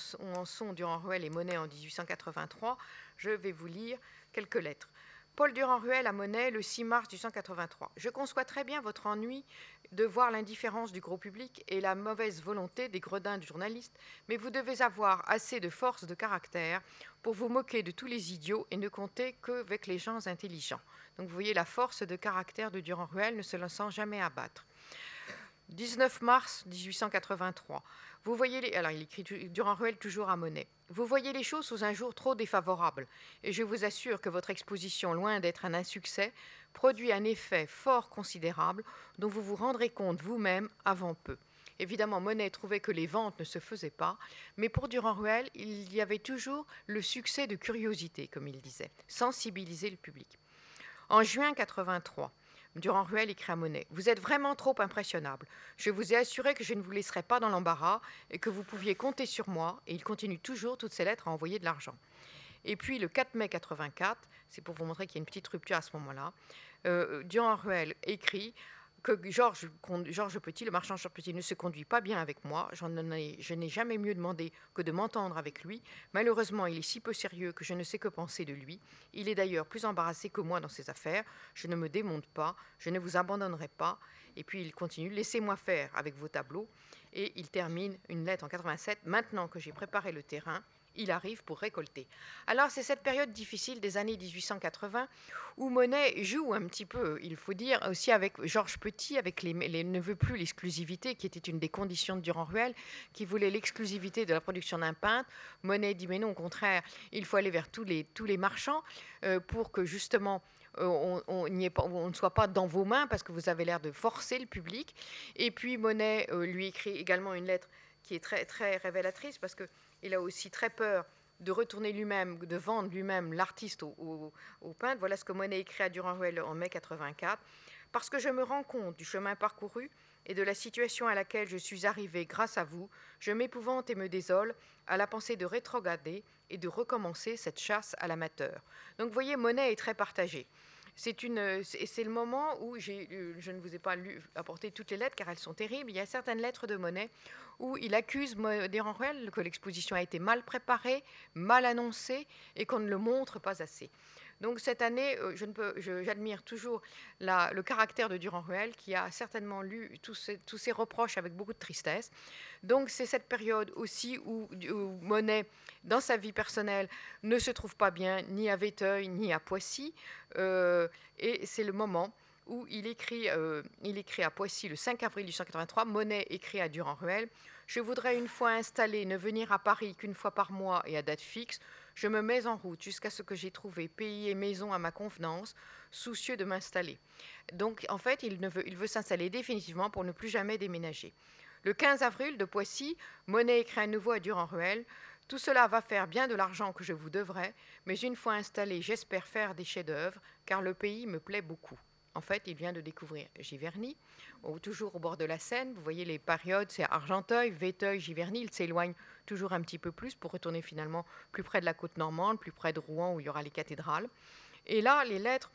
sont Durand-Ruel et Monet en 1883, je vais vous lire quelques lettres. Paul Durand-Ruel à Monet le 6 mars 1883. Je conçois très bien votre ennui de voir l'indifférence du gros public et la mauvaise volonté des gredins de journalistes, mais vous devez avoir assez de force de caractère pour vous moquer de tous les idiots et ne compter qu'avec les gens intelligents. Donc vous voyez, la force de caractère de Durand-Ruel ne se laissant jamais abattre. 19 mars 1883. Vous voyez les, alors il écrit Durand-Ruel toujours à Monet. Vous voyez les choses sous un jour trop défavorable, et je vous assure que votre exposition, loin d'être un insuccès, produit un effet fort considérable dont vous vous rendrez compte vous-même avant peu. Évidemment, Monet trouvait que les ventes ne se faisaient pas, mais pour Durand-Ruel, il y avait toujours le succès de curiosité, comme il disait, sensibiliser le public. En juin 83, Durand-Ruel écrit à Monet Vous êtes vraiment trop impressionnable. Je vous ai assuré que je ne vous laisserai pas dans l'embarras et que vous pouviez compter sur moi. Et il continue toujours toutes ses lettres à envoyer de l'argent. Et puis le 4 mai 84, c'est pour vous montrer qu'il y a une petite rupture à ce moment-là, euh, Durand-Ruel écrit que Georges, Petit, le marchand Georges Petit, ne se conduit pas bien avec moi. Je n'ai jamais mieux demandé que de m'entendre avec lui. Malheureusement, il est si peu sérieux que je ne sais que penser de lui. Il est d'ailleurs plus embarrassé que moi dans ses affaires. Je ne me démonte pas, je ne vous abandonnerai pas. Et puis il continue, laissez-moi faire avec vos tableaux. Et il termine une lettre en 87. Maintenant que j'ai préparé le terrain, il arrive pour récolter. Alors c'est cette période difficile des années 1880 où Monet joue un petit peu, il faut dire, aussi avec Georges Petit, avec les, ne veut plus l'exclusivité, qui était une des conditions de Durand-Ruel, qui voulait l'exclusivité de la production d'un peintre. Monet dit mais non, au contraire, il faut aller vers tous les, tous les marchands euh, pour que justement euh, on, on, ne soit pas dans vos mains parce que vous avez l'air de forcer le public. Et puis Monet euh, lui écrit également une lettre qui est très, très révélatrice parce que il a aussi très peur de retourner lui-même, de vendre lui-même l'artiste au, peintre. Voilà ce que Monet écrit à Durand-Ruel en mai 84. Parce que je me rends compte du chemin parcouru et de la situation à laquelle je suis arrivé grâce à vous, je m'épouvante et me désole à la pensée de rétrograder et de recommencer cette chasse à l'amateur. Donc vous voyez, Monet est très partagé. C'est le moment où euh, je ne vous ai pas apporté toutes les lettres car elles sont terribles. Il y a certaines lettres de Monet où il accuse Desranruel que l'exposition a été mal préparée, mal annoncée et qu'on ne le montre pas assez. Donc cette année, euh, j'admire toujours le caractère de Durand-Ruel qui a certainement lu tous ces, reproches avec beaucoup de tristesse. Donc c'est cette période aussi où, Monet, dans sa vie personnelle, ne se trouve pas bien ni à Véteuil ni à Poissy. Euh, et c'est le moment où il écrit, euh, il écrit à Poissy le 5 avril 1883, Monet écrit à Durand-Ruel, Je voudrais une fois installé ne venir à Paris qu'une fois par mois et à date fixe. Je me mets en route jusqu'à ce que j'ai trouvé pays et maison à ma convenance, soucieux de m'installer. Donc en fait, il, veut, s'installer définitivement pour ne plus jamais déménager. Le 15 avril de Poissy, Monet écrit à nouveau à Durand-Ruel tout cela va faire bien de l'argent que je vous devrais, mais une fois installé, j'espère faire des chefs-d'œuvre, car le pays me plaît beaucoup. En fait, il vient de découvrir Giverny, toujours au bord de la Seine. Vous voyez les périodes, c'est Argenteuil, Véteuil, Giverny. Il s'éloigne toujours un petit peu plus pour retourner finalement plus près de la côte normande, plus près de Rouen où il y aura les cathédrales. Et là, les lettres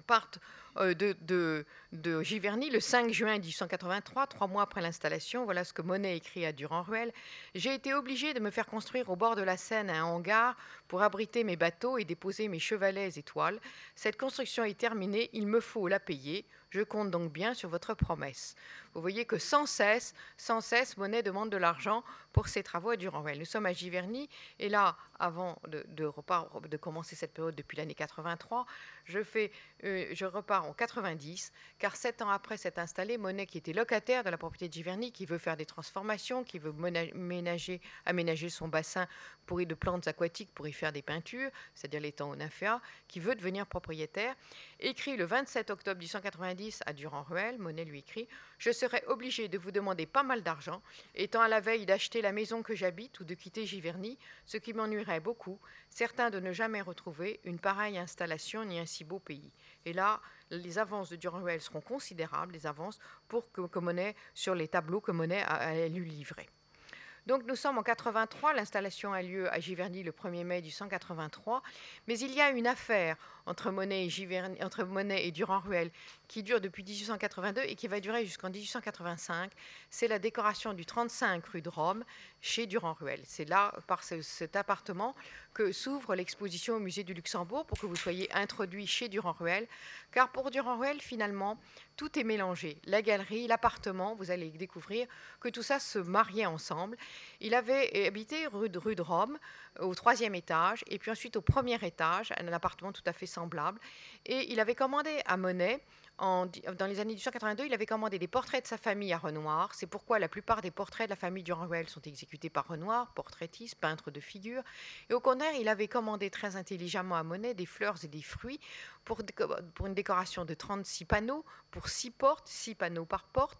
partent euh, de, de, Giverny le 5 juin 1883, trois mois après l'installation. Voilà ce que Monet écrit à Durand-Ruel. J'ai été obligé de me faire construire au bord de la Seine un hangar pour abriter mes bateaux et déposer mes chevalets et toiles. Cette construction est terminée, il me faut la payer. Je compte donc bien sur votre promesse. Vous voyez que sans cesse, sans cesse, Monet demande de l'argent pour ses travaux à Durand-Ruel. Nous sommes à Giverny, et là, avant de, de, commencer cette période depuis l'année 83, je, fais, euh, je repars en 90, car sept ans après s'être installé, Monet, qui était locataire de la propriété de Giverny, qui veut faire des transformations, qui veut ménager, aménager son bassin pour y de plantes aquatiques pour y faire des peintures, c'est-à-dire au nymphéa, qui veut devenir propriétaire, écrit le 27 octobre 1890 à Durand-Ruel, Monet lui écrit Je serais obligé de vous demander pas mal d'argent, étant à la veille d'acheter la maison que j'habite ou de quitter Giverny, ce qui m'ennuierait beaucoup, certain de ne jamais retrouver une pareille installation ni un si beau pays. Et là, les avances de Durand-Ruel seront considérables, les avances pour que, Monet, sur les tableaux que Monet a, lui livrer. Donc nous sommes en 83, l'installation a lieu à Giverny le 1er mai 1883, mais il y a une affaire entre Monet et, Durand-Ruel qui dure depuis 1882 et qui va durer jusqu'en 1885. C'est la décoration du 35 rue de Rome chez Durand-Ruel. C'est là, par cet appartement, que s'ouvre l'exposition au musée du Luxembourg pour que vous soyez introduit chez Durand-Ruel. Car pour Durand-Ruel, finalement, tout est mélangé. La galerie, l'appartement, vous allez découvrir que tout ça se mariait ensemble. Il avait habité rue de, Rome, au troisième étage, et puis ensuite au premier étage, un appartement tout à fait Et il avait commandé à Monet dans les années 1882, il avait commandé des portraits de sa famille à Renoir. C'est pourquoi la plupart des portraits de la famille Durand-Ruel sont exécutés par Renoir, portraitiste, peintre de figures. Et au contraire, il avait commandé très intelligemment à Monet des fleurs et des fruits pour, pour une décoration de 36 panneaux, pour 6 portes, 6 panneaux par porte.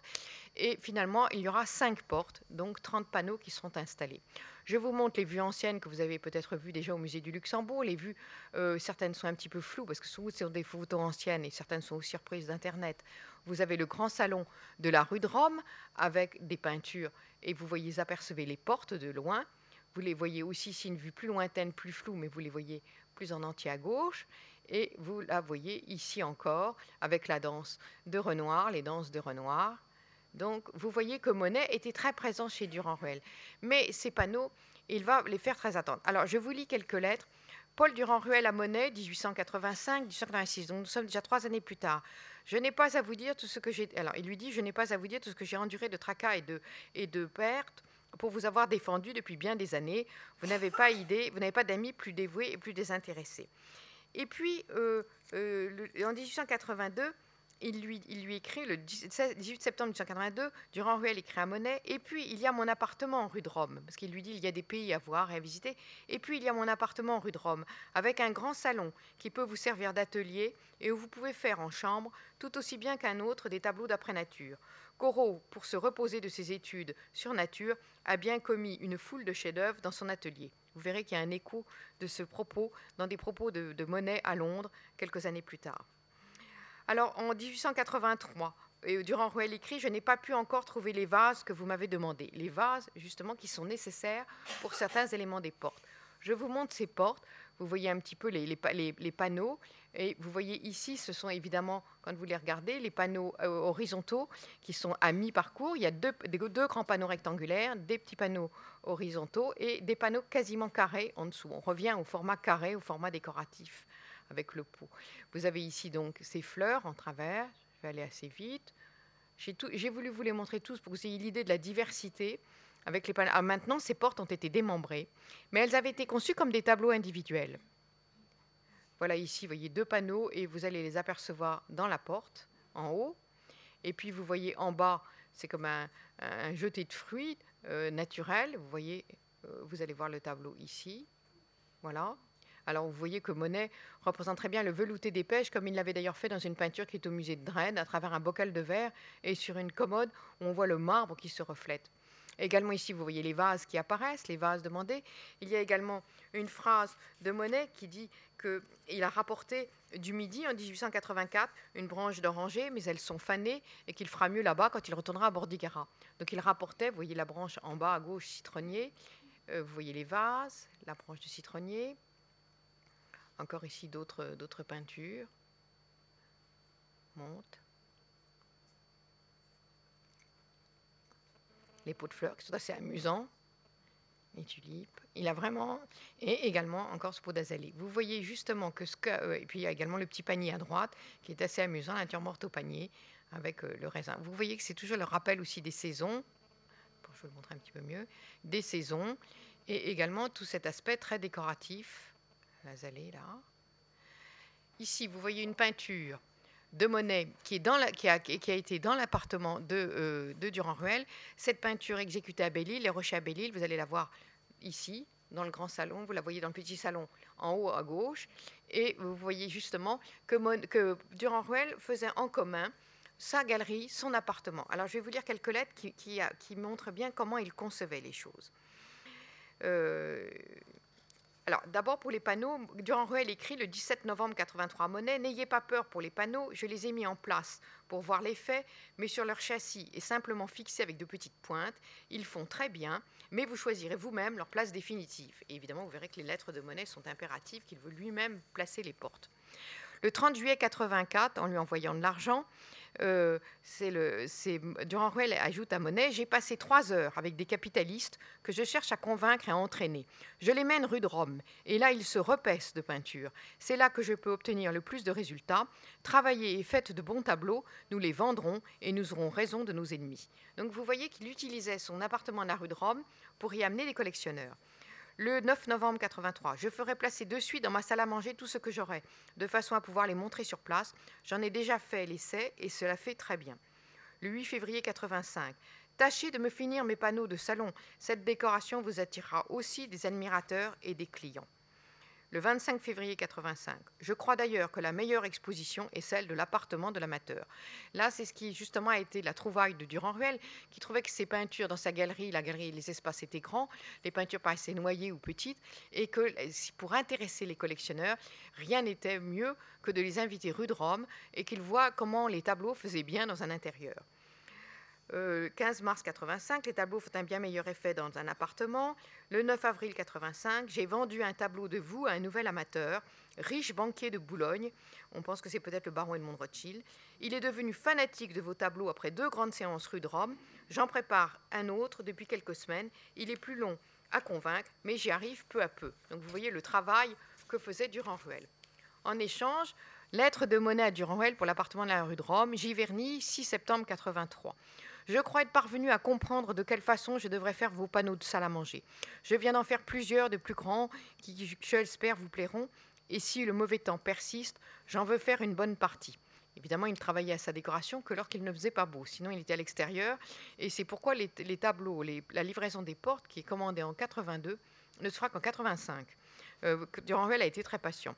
Et finalement, il y aura 5 portes, donc 30 panneaux qui seront installés. Je vous montre les vues anciennes que vous avez peut-être vues déjà au musée du Luxembourg. Les vues, euh, certaines sont un petit peu floues parce que ce sont des photos anciennes et certaines sont aussi reprises d'Internet. Vous avez le grand salon de la rue de Rome avec des peintures et vous voyez apercevez les portes de loin. Vous les voyez aussi, c'est une vue plus lointaine, plus floue, mais vous les voyez plus en entier à gauche. Et vous la voyez ici encore avec la danse de Renoir, les danses de Renoir. Donc, vous voyez que Monet était très présent chez Durand-Ruel. Mais ces panneaux, il va les faire très attendre. Alors, je vous lis quelques lettres. Paul Durand-Ruel à Monet, 1885-1886. Donc, nous sommes déjà trois années plus tard. Je n'ai pas à vous dire tout ce que j'ai. Alors, il lui dit Je n'ai pas à vous dire tout ce que j'ai enduré de tracas et de, et de pertes pour vous avoir défendu depuis bien des années. Vous n'avez pas idée, vous n'avez pas d'amis plus dévoués et plus désintéressés. Et puis, euh, euh, en 1882, il lui, écrit le 18 septembre 1882, Durand-Ruel écrit à Monet, et puis il y a mon appartement en rue de Rome, parce qu'il lui dit il y a des pays à voir et à visiter, et puis il y a mon appartement en rue de Rome, avec un grand salon qui peut vous servir d'atelier et où vous pouvez faire en chambre, tout aussi bien qu'un autre, des tableaux d'après nature. Corot, pour se reposer de ses études sur nature, a bien commis une foule de chefs-d'œuvre dans son atelier. Vous verrez qu'il y a un écho de ce propos dans des propos de, de Monet à Londres quelques années plus tard. Alors, en 1883, et Durand-Ruel écrit Je n'ai pas pu encore trouver les vases que vous m'avez demandé. Les vases, justement, qui sont nécessaires pour certains éléments des portes. Je vous montre ces portes. Vous voyez un petit peu les, les, panneaux. Et vous voyez ici, ce sont évidemment, quand vous les regardez, les panneaux euh, horizontaux qui sont à mi-parcours. Il y a deux, deux, grands panneaux rectangulaires, des petits panneaux horizontaux et des panneaux quasiment carrés en dessous. On revient au format carré, au format décoratif avec le pot. Vous avez ici donc ces fleurs en travers. Je vais aller assez vite. J'ai voulu vous les montrer tous pour que vous ayez l'idée de la diversité. Avec les ah, maintenant, ces portes ont été démembrées, mais elles avaient été conçues comme des tableaux individuels. Voilà ici, vous voyez deux panneaux et vous allez les apercevoir dans la porte, en haut. Et puis vous voyez en bas, c'est comme un, jeté de fruits euh, naturel. Vous voyez, euh, vous allez voir le tableau ici. Voilà, alors vous voyez que Monet représente très bien le velouté des pêches, comme il l'avait d'ailleurs fait dans une peinture qui est au musée de Dresde, à travers un bocal de verre et sur une commode où on voit le marbre qui se reflète. Également ici, vous voyez les vases qui apparaissent, les vases demandés. Il y a également une phrase de Monet qui dit qu'il a rapporté du Midi en 1884 une branche d'oranger, mais elles sont fanées et qu'il fera mieux là-bas quand il retournera à Bordigara. Donc il rapportait, vous voyez la branche en bas à gauche, citronnier, euh, vous voyez les vases, la branche de citronnier, encore ici d'autres peintures. Monte. Les pots de fleurs qui sont assez amusants. Les tulipes. Il a vraiment. Et également encore ce pot d'azalée. Vous voyez justement que ce que. Euh, et puis il y a également le petit panier à droite qui est assez amusant, la nature morte au panier avec euh, le raisin. Vous voyez que c'est toujours le rappel aussi des saisons. Pour je vous le montrer un petit peu mieux. Des saisons. Et également tout cet aspect très décoratif là. Ici, vous voyez une peinture de Monet qui, est dans la, qui, a, été dans l'appartement de, euh, Durand-Ruel. Cette peinture exécutée à Belle-Île, les rochers à Belle-Île, vous allez la voir ici, dans le grand salon. Vous la voyez dans le petit salon en haut à gauche. Et vous voyez justement que, Durand-Ruel faisait en commun sa galerie, son appartement. Alors, je vais vous lire quelques lettres qui montrent bien comment il concevait les choses. Euh, d'abord pour les panneaux, Durand-Ruel écrit le 17 novembre 83 Monet N'ayez pas peur pour les panneaux, je les ai mis en place pour voir l'effet, mais sur leur châssis et simplement fixés avec de petites pointes. Ils font très bien, mais vous choisirez vous-même leur place définitive. Et évidemment, vous verrez que les lettres de Monet sont impératives, qu'il veut lui-même placer les portes. Le 30 juillet 84, en lui envoyant de l'argent, euh, Durand-Ruel ajoute à Monet J'ai passé trois heures avec des capitalistes que je cherche à convaincre et à entraîner. Je les mène rue de Rome, et là ils se repaissent de peinture. C'est là que je peux obtenir le plus de résultats. Travaillez et faites de bons tableaux, nous les vendrons et nous aurons raison de nos ennemis. Donc vous voyez qu'il utilisait son appartement à la rue de Rome pour y amener des collectionneurs le 9 novembre 83. Je ferai placer de suite dans ma salle à manger tout ce que j'aurai, de façon à pouvoir les montrer sur place. J'en ai déjà fait l'essai et cela fait très bien. Le 8 février 85. Tâchez de me finir mes panneaux de salon. Cette décoration vous attirera aussi des admirateurs et des clients le 25 février 85. Je crois d'ailleurs que la meilleure exposition est celle de l'appartement de l'amateur. Là, c'est ce qui justement a été la trouvaille de Durand-Ruel, qui trouvait que ses peintures dans sa galerie, la galerie, les espaces étaient grands, les peintures paraissaient noyées ou petites, et que pour intéresser les collectionneurs, rien n'était mieux que de les inviter rue de Rome et qu'ils voient comment les tableaux faisaient bien dans un intérieur. 15 euh, mars 85, les tableaux font un bien meilleur effet dans un appartement. Le 9 avril 85, j'ai vendu un tableau de vous à un nouvel amateur, riche banquier de Boulogne. On pense que c'est peut-être le baron Edmond Rothschild. Il est devenu fanatique de vos tableaux après deux grandes séances rue de Rome. J'en prépare un autre depuis quelques semaines. Il est plus long à convaincre, mais j'y arrive peu à peu. Donc vous voyez le travail que faisait Durand-Ruel. En échange, lettre de monnaie à Durand-Ruel pour l'appartement de la rue de Rome, Giverny, 6 septembre 83. Je crois être parvenu à comprendre de quelle façon je devrais faire vos panneaux de salle à manger. Je viens d'en faire plusieurs de plus grands qui, j'espère, vous plairont. Et si le mauvais temps persiste, j'en veux faire une bonne partie. Évidemment, il travaillait à sa décoration que lorsqu'il ne faisait pas beau. Sinon, il était à l'extérieur. Et c'est pourquoi les, tableaux, la livraison des portes, qui est commandée en 82, ne se fera qu'en 85. Euh, Durand-Ruel a été très patient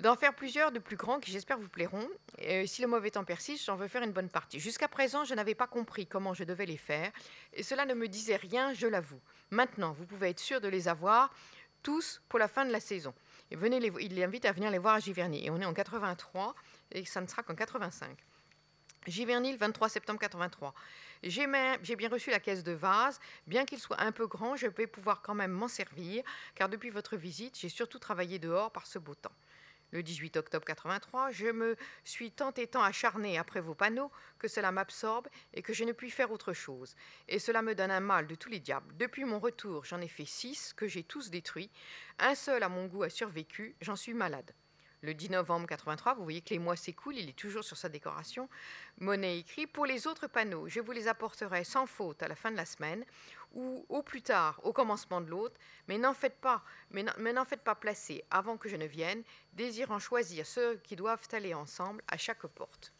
d'en faire plusieurs de plus grands qui j'espère vous plairont. Et si le mauvais temps persiste, j'en veux faire une bonne partie. Jusqu'à présent, je n'avais pas compris comment je devais les faire, et cela ne me disait rien, je l'avoue. Maintenant, vous pouvez être sûr de les avoir tous pour la fin de la saison. Venez il les invite à venir les voir à Giverny. Et on est en 83, et ça ne sera qu'en 85. Giverny, le 23 septembre 83. J'ai bien reçu la caisse de vase. Bien qu'il soit un peu grand, je vais pouvoir quand même m'en servir, car depuis votre visite, j'ai surtout travaillé dehors par ce beau temps le 18 octobre 83, je me suis tant et tant acharné après vos panneaux que cela m'absorbe et que je ne puis faire autre chose. Et cela me donne un mal de tous les diables. Depuis mon retour, j'en ai fait six que j'ai tous détruits. Un seul à mon goût a survécu, j'en suis malade. Le 10 novembre 83, vous voyez que les mois s'écoulent, il est toujours sur sa décoration. Monet écrit Pour les autres panneaux, je vous les apporterai sans faute à la fin de la semaine ou au plus tard, au commencement de l'autre, mais n'en faites pas, mais n'en faites pas placer avant que je ne vienne, désirant choisir ceux qui doivent aller ensemble à chaque porte.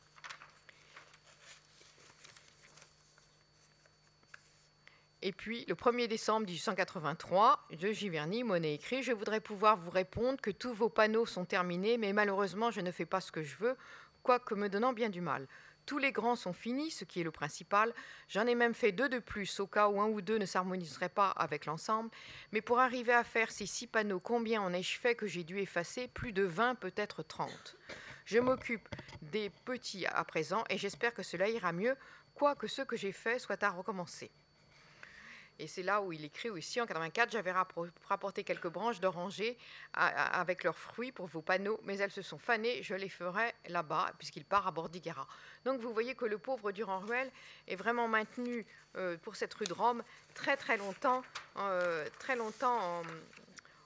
Et puis, le 1er décembre 1883, de Giverny, Monet écrit Je voudrais pouvoir vous répondre que tous vos panneaux sont terminés, mais malheureusement, je ne fais pas ce que je veux, quoique me donnant bien du mal. Tous les grands sont finis, ce qui est le principal. J'en ai même fait deux de plus, au cas où un ou deux ne s'harmoniseraient pas avec l'ensemble. Mais pour arriver à faire ces six panneaux, combien en ai-je fait que j'ai dû effacer Plus de 20, peut-être 30. Je m'occupe des petits à présent et j'espère que cela ira mieux, quoique ce que j'ai fait soit à recommencer. Et c'est là où il écrit aussi en 84 J'avais rapporté quelques branches d'oranger avec leurs fruits pour vos panneaux, mais elles se sont fanées, je les ferai là-bas, puisqu'il part à Bordighera. Donc vous voyez que le pauvre Durand-Ruel est vraiment maintenu euh, pour cette rue de Rome très très longtemps, euh, très longtemps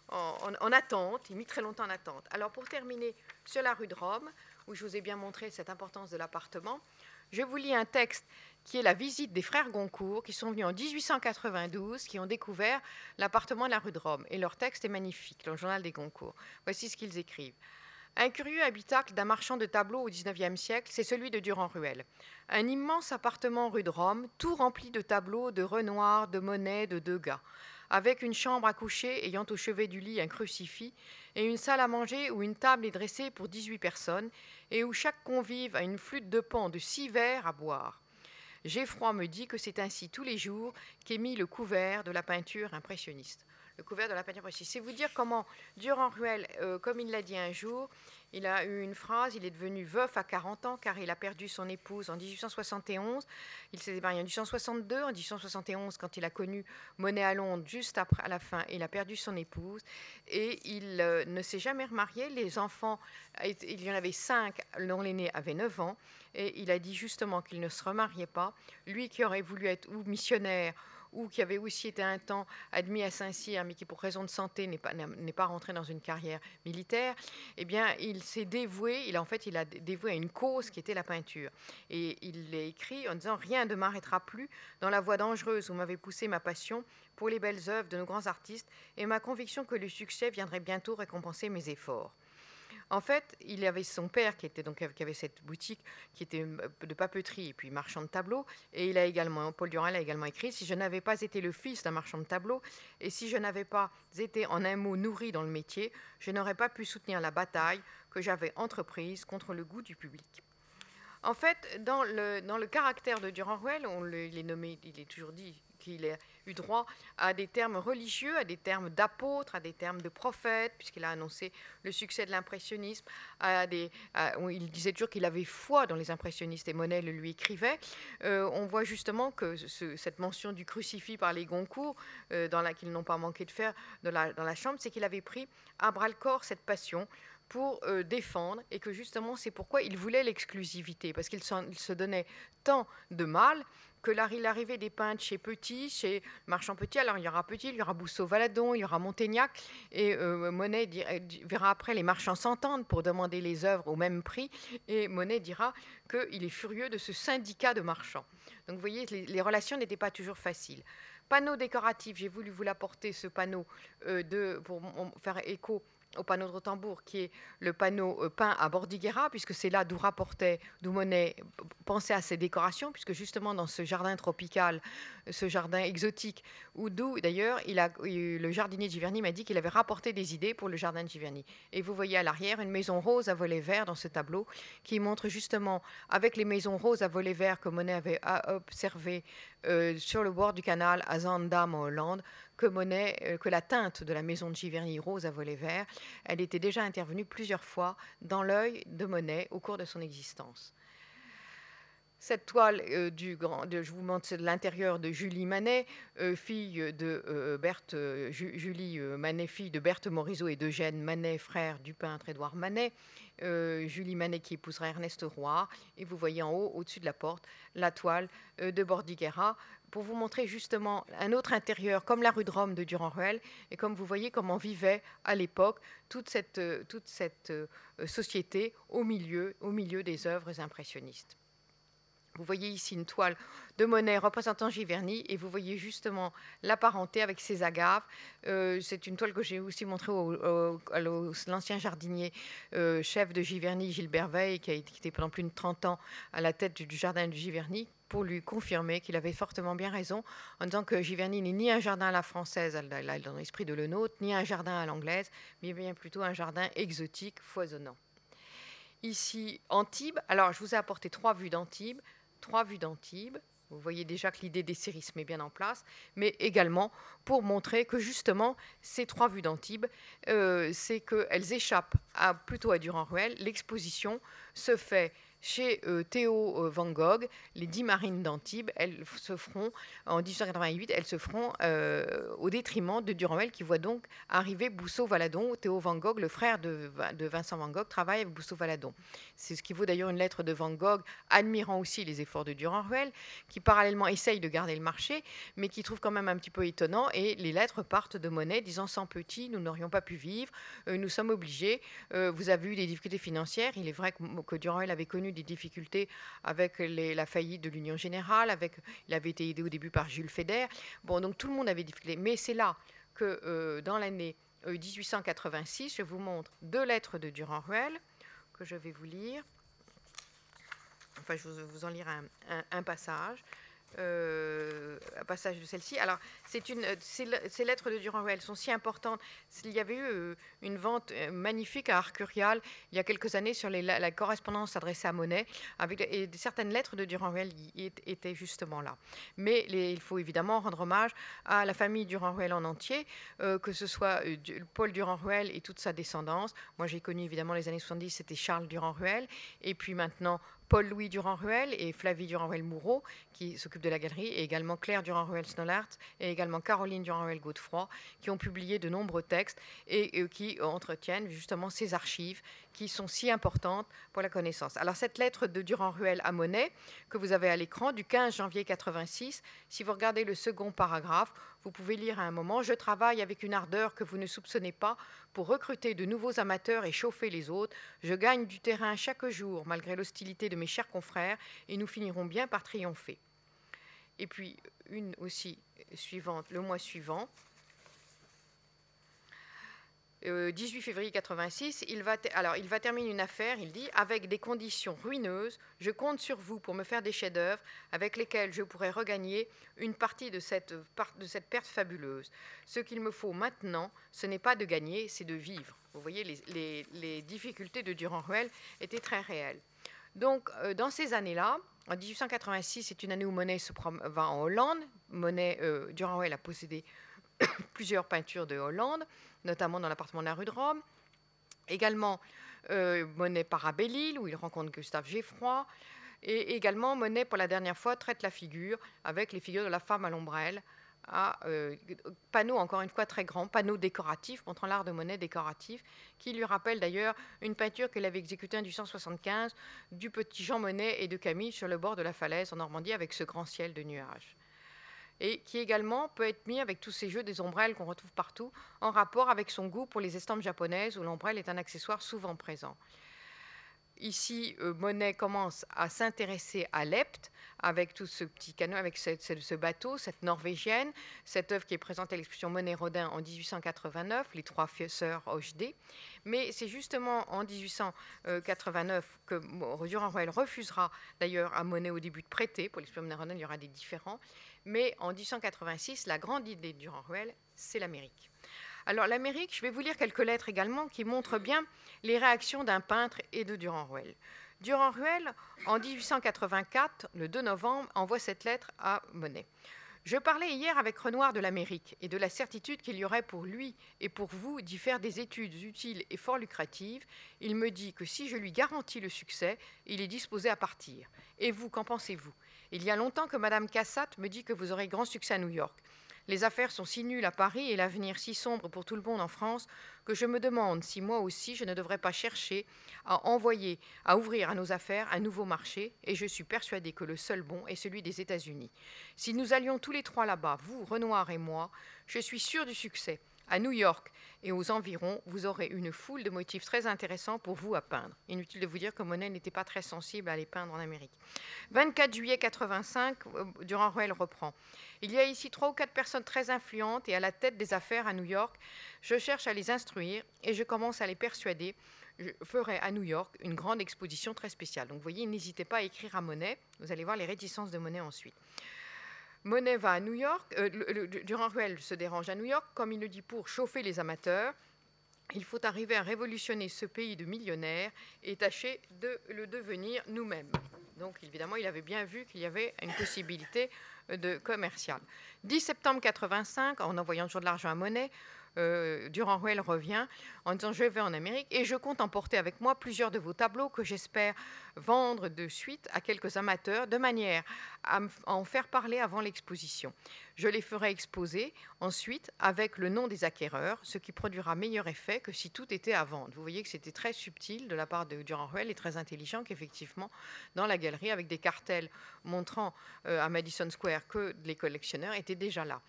en, en, attente, il mit très longtemps en attente. Alors pour terminer sur la rue de Rome, où je vous ai bien montré cette importance de l'appartement, je vous lis un texte qui est la visite des frères Goncourt, qui sont venus en 1892, qui ont découvert l'appartement de la rue de Rome. Et leur texte est magnifique, dans le journal des Goncourt. Voici ce qu'ils écrivent. Un curieux habitacle d'un marchand de tableaux au XIXe siècle, c'est celui de Durand-Ruel. Un immense appartement rue de Rome, tout rempli de tableaux de Renoir, de Monet, de Degas, avec une chambre à coucher ayant au chevet du lit un crucifix, et une salle à manger où une table est dressée pour 18 personnes, et où chaque convive a une flûte de pan de six verres à boire. Geffroy me dit que c'est ainsi tous les jours qu'est mis le couvert de la peinture impressionniste. Le couvert de la peinture impressionniste. C'est vous dire comment Durand-Ruel, euh, comme il l'a dit un jour, Il a eu une phrase, il est devenu veuf à 40 ans car il a perdu son épouse en 1871. Il s'est marié en 1862. En 1871, quand il a connu Monet à Londres, juste après à la fin, il a perdu son épouse et il euh, ne s'est jamais remarié. Les enfants, il y en avait cinq dont l'aîné avait 9 ans et il a dit justement qu'il ne se remariait pas. Lui qui aurait voulu être ou missionnaire ou qui avait aussi été un temps admis à Saint-Cyr, mais qui pour raison de santé n'est pas, n'est pas rentré dans une carrière militaire, eh bien, il s'est dévoué, il, en fait, il a dévoué à une cause qui était la peinture. Et il l'a écrit en disant Rien ne m'arrêtera plus dans la voie dangereuse où m'avait poussé ma passion pour les belles œuvres de nos grands artistes et ma conviction que le succès viendrait bientôt récompenser mes efforts. En fait, il avait son père qui était donc qui avait cette boutique qui était euh, de papeterie et puis marchand de tableaux. Et il a également, Paul Durand a également écrit si je n'avais pas été le fils d'un marchand de tableaux et si je n'avais pas été en un mot nourri dans le métier, je n'aurais pas pu soutenir la bataille que j'avais entreprise contre le goût du public. En fait, dans le, dans le caractère de Durand-Ruel, il est nommé, il est toujours dit qu'il a eu droit à des termes religieux, à des termes d'apôtre, à des termes de prophète, puisqu'il a annoncé le succès de l'impressionnisme. il disait toujours qu'il avait foi dans les impressionnistes et Monet le lui écrivait. Euh, on voit justement que cette mention du crucifix par les Goncourt, euh, dans laquelle qu'ils n'ont pas manqué de faire dans la, dans la chambre, c'est qu'il avait pris à bras le corps cette passion pour euh, défendre et que justement c'est pourquoi il voulait l'exclusivité, parce qu'il se donnait tant de mal que l'arrivée des peintres chez Petit, chez Marchand Petit, alors il y aura Petit, il y aura Bousseau-Valadon, il y aura Montaignac, et euh, Monet verra après les marchands s'entendent pour demander les œuvres au même prix, et Monet dira qu'il est furieux de ce syndicat de marchands. Donc vous voyez, les, relations n'étaient pas toujours faciles. Panneau décoratif, j'ai voulu vous l'apporter, ce panneau, euh, pour faire écho au panneau de Rotembourg, qui est le panneau euh, peint à Bordighera, puisque c'est là d'où rapportait, d'où Monet pensait à ses décorations, puisque justement dans ce jardin tropical, ce jardin exotique, où d'où d'ailleurs le jardinier Giverny m'a dit qu'il avait rapporté des idées pour le jardin de Giverny. Et vous voyez à l'arrière une maison rose à volets verts dans ce tableau, qui montre justement, avec les maisons roses à volets verts que Monet avait observé euh, sur le bord du canal à Zandam en Hollande, que, euh, que la teinte de la maison de Giverny rose à volets verts, elle était déjà intervenue plusieurs fois dans l'œil de Monet au cours de son existence. Cette toile euh, du grand, je vous montre l'intérieur de Julie Manet, euh, fille de Berthe, Julie Manet, fille de Berthe Morisot et d'Eugène Manet, frère du peintre Édouard Manet. Julie Manet qui épousera Ernest Roy. Et vous voyez en haut, au-dessus de la porte, la toile de Bordighera pour vous montrer justement un autre intérieur, comme la rue de Rome de Durand-Ruel, et comme vous voyez comment vivait à l'époque toute cette, euh, euh, société au milieu des œuvres impressionnistes. Vous voyez ici une toile de Monet représentant Giverny et vous voyez justement la parenté avec ses agaves. Euh, c'est une toile que j'ai aussi montrée à l'ancien jardinier chef de Giverny, Gilbert Veil, qui a été pendant plus de 30 ans à la tête du jardin de Giverny, pour lui confirmer qu'il avait fortement bien raison en disant que Giverny n'est ni un jardin à la française, dans l'esprit de le nôtre, ni un jardin à l'anglaise, mais bien plutôt un jardin exotique, foisonnant. Ici, Antibes. Alors, je vous ai apporté trois vues d'Antibes. Trois vues d'Antibes. Vous voyez déjà que l'idée des sérismes est bien en place, mais également pour montrer que justement, ces trois vues d'Antibes, euh, c'est qu'elles échappent à, plutôt à Durand-Ruel. L'exposition se fait chez euh, Théo euh, Van Gogh, les dix marines d'Antibes, elles se feront, en 1888, elles se feront euh, au détriment de Durand-Ruel, qui voit donc arriver Bousseau-Valadon. Théo Van Gogh, le frère de, Vincent Van Gogh, travaille avec Bousseau-Valadon. C'est ce qui vaut d'ailleurs une lettre de Van Gogh, admirant aussi les efforts de Durand-Ruel, qui parallèlement essaye de garder le marché, mais qui trouve quand même un petit peu étonnant. Et les lettres partent de Monet disant Sans petit, nous n'aurions pas pu vivre, nous sommes obligés. vous avez eu des difficultés financières. Il est vrai que, que Durand-Ruel avait connu des difficultés avec la faillite de l'Union Générale, il avait été aidé au début par Jules Fédère. Bon, donc tout le monde avait des difficultés. Mais c'est là que euh, dans l'année 1886, euh, je vous montre deux lettres de Durand-Ruel que je vais vous lire. Enfin, je vais vous en lire un, passage. Euh, un passage de celle-ci. Alors, c'est une, ces lettres de Durand-Ruel sont si importantes. Il y avait eu euh, une vente euh, magnifique à Arcurial il y a quelques années sur la, correspondance adressée à Monet, avec, et certaines lettres de Durand-Ruel étaient justement là. Mais il faut évidemment rendre hommage à la famille Durand-Ruel en entier, que ce soit Paul Durand-Ruel et toute sa descendance. Moi, j'ai connu évidemment les années 70, c'était Charles Durand-Ruel, et puis maintenant Paul-Louis Durand-Ruel et Flavie Durand-Ruel-Moureau, qui s'occupent de la galerie, et également Claire Durand-Ruel-Snellart et également Caroline Durand-Ruel-Godefroy, qui ont publié de nombreux textes et, et qui entretiennent justement ces archives qui sont si importantes pour la connaissance. Alors cette lettre de Durand-Ruel à Monet, que vous avez à l'écran, du 15 janvier 86, si vous regardez le second paragraphe, vous pouvez lire à un moment, Je travaille avec une ardeur que vous ne soupçonnez pas pour recruter de nouveaux amateurs et chauffer les autres. Je gagne du terrain chaque jour, malgré l'hostilité de mes chers confrères, et nous finirons bien par triompher. Et puis une aussi suivante, le mois suivant, 18 euh, février 86, il va, alors, il va terminer une affaire, il dit, avec des conditions ruineuses, je compte sur vous pour me faire des chefs-d'œuvre avec lesquels je pourrai regagner une partie de cette, de cette perte fabuleuse. Ce qu'il me faut maintenant, ce n'est pas de gagner, c'est de vivre. Vous voyez, les, difficultés de Durand-Ruel étaient très réelles. Donc, euh, dans ces années-là, en 1886, c'est une année où Monet se va en Hollande. Monet, euh, Durand-Ruel a possédé [COUGHS] plusieurs peintures de Hollande notamment dans l'appartement de la rue de Rome. Également, euh, Monet Belle-Île, où il rencontre Gustave Geffroy. Et également, Monet, pour la dernière fois, traite la figure avec les figures de la femme à l'ombrelle, à euh, panneau encore une fois très grand, panneau décoratif, montrant l'art de Monet décoratif, qui lui rappelle d'ailleurs une peinture qu'il avait exécutée en 1875 du petit Jean Monet et de Camille sur le bord de la falaise en Normandie avec ce grand ciel de nuages et qui également peut être mis avec tous ces jeux des ombrelles qu'on retrouve partout, en rapport avec son goût pour les estampes japonaises où l'ombrelle est un accessoire souvent présent. Ici, euh, Monet commence à s'intéresser à l'Epte avec tout ce petit canot, avec ce, bateau, cette norvégienne, cette œuvre qui est présentée à l'exposition Monet-Rodin en 1889, Les Trois Sœurs Hochdé. Mais c'est justement en 1889 que Durand-Ruel refusera d'ailleurs à Monet au début de prêter. Pour l'exposition Monet-Rodin, il y aura des différents. Mais en 1886, la grande idée de Durand-Ruel, c'est l'Amérique. Alors l'Amérique, je vais vous lire quelques lettres également qui montrent bien les réactions d'un peintre et de Durand-Ruel. Durand-Ruel, en 1884, le 2 novembre, envoie cette lettre à Monet. Je parlais hier avec Renoir de l'Amérique et de la certitude qu'il y aurait pour lui et pour vous d'y faire des études utiles et fort lucratives. Il me dit que si je lui garantis le succès, il est disposé à partir. Et vous, qu'en pensez-vous? Il y a longtemps que Madame Cassatt me dit que vous aurez grand succès à New York. Les affaires sont si nulles à Paris et l'avenir si sombre pour tout le monde en France que je me demande si moi aussi je ne devrais pas chercher à envoyer, à ouvrir à nos affaires un nouveau marché, et je suis persuadée que le seul bon est celui des États-Unis. Si nous allions tous les trois là-bas, vous, Renoir et moi, je suis sûre du succès. À New York et aux environs, vous aurez une foule de motifs très intéressants pour vous à peindre. Inutile de vous dire que Monet n'était pas très sensible à les peindre en Amérique. 24 juillet 85, euh, Durand-Ruel reprend. Il y a ici trois ou quatre personnes très influentes et à la tête des affaires à New York. Je cherche à les instruire et je commence à les persuader. Je ferai à New York une grande exposition très spéciale. Donc vous voyez, n'hésitez pas à écrire à Monet. Vous allez voir les réticences de Monet ensuite. Monet va à New York, euh, Durand-Ruel se dérange à New York, comme il le dit, pour chauffer les amateurs. Il faut arriver à révolutionner ce pays de millionnaires et tâcher de le devenir nous-mêmes. Donc évidemment, il avait bien vu qu'il y avait une possibilité de commercial. 10 septembre 85, en envoyant toujours de l'argent à Monet, euh, Durand-Ruel revient en disant je vais en Amérique et je compte emporter avec moi plusieurs de vos tableaux que j'espère vendre de suite à quelques amateurs de manière à en faire parler avant l'exposition. Je les ferai exposer ensuite avec le nom des acquéreurs, ce qui produira meilleur effet que si tout était à vendre. Vous voyez que c'était très subtil de la part de Durand-Ruel et très intelligent qu'effectivement, dans la galerie, avec des cartels montrant euh, à Madison Square que les collectionneurs étaient déjà là.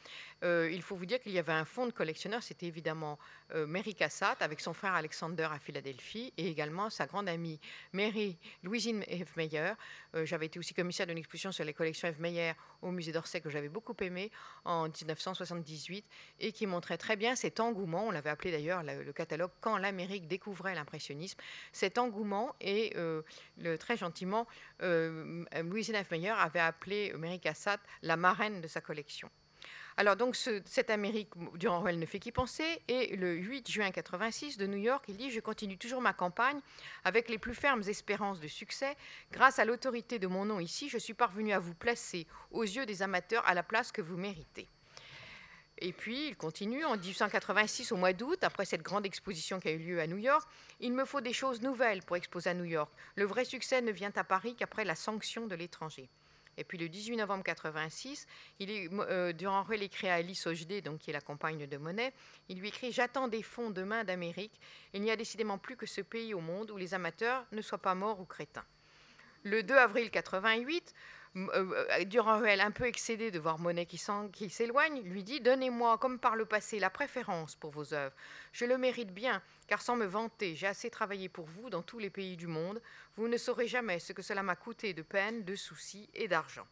Euh, il faut vous dire qu'il y avait un fonds de collectionneurs, c'était évidemment Mary Cassatt avec son frère Alexander à Philadelphie et également sa grande amie Mary Louisine F. Meyer. Euh, j'avais été aussi commissaire d'une exposition sur les collections F. Meyer au musée d'Orsay que j'avais beaucoup aimé en 1978 et qui montrait très bien cet engouement, on l'avait appelé d'ailleurs le, catalogue Quand l'Amérique découvrait l'impressionnisme, cet engouement et le, très gentiment, Louisine F. Meyer avait appelé Mary Cassatt la marraine de sa collection. Alors donc cette Amérique, Durand-Ruel ne fait qu'y penser. Et le 8 juin 86 de New York, il dit Je continue toujours ma campagne avec les plus fermes espérances de succès. Grâce à l'autorité de mon nom ici, je suis parvenu à vous placer aux yeux des amateurs à la place que vous méritez. Et puis, il continue, en 1886, au mois d'août, après cette grande exposition qui a eu lieu à New York, il me faut des choses nouvelles pour exposer à New York. Le vrai succès ne vient à Paris qu'après la sanction de l'étranger. Et puis le 18 novembre 86, il est, euh, Durand Ruel écrit à Alice Ogedé, donc qui est la compagne de Monet, il lui écrit J'attends des fonds demain d'Amérique. Il n'y a décidément plus que ce pays au monde où les amateurs ne soient pas morts ou crétins. Le 2 avril 88, euh, euh, Durand-Ruel, un peu excédé de voir Monet qui s'éloigne, lui dit Donnez-moi, comme par le passé, la préférence pour vos œuvres. Je le mérite bien, car sans me vanter, j'ai assez travaillé pour vous dans tous les pays du monde. Vous ne saurez jamais ce que cela m'a coûté de peine, de soucis et d'argent.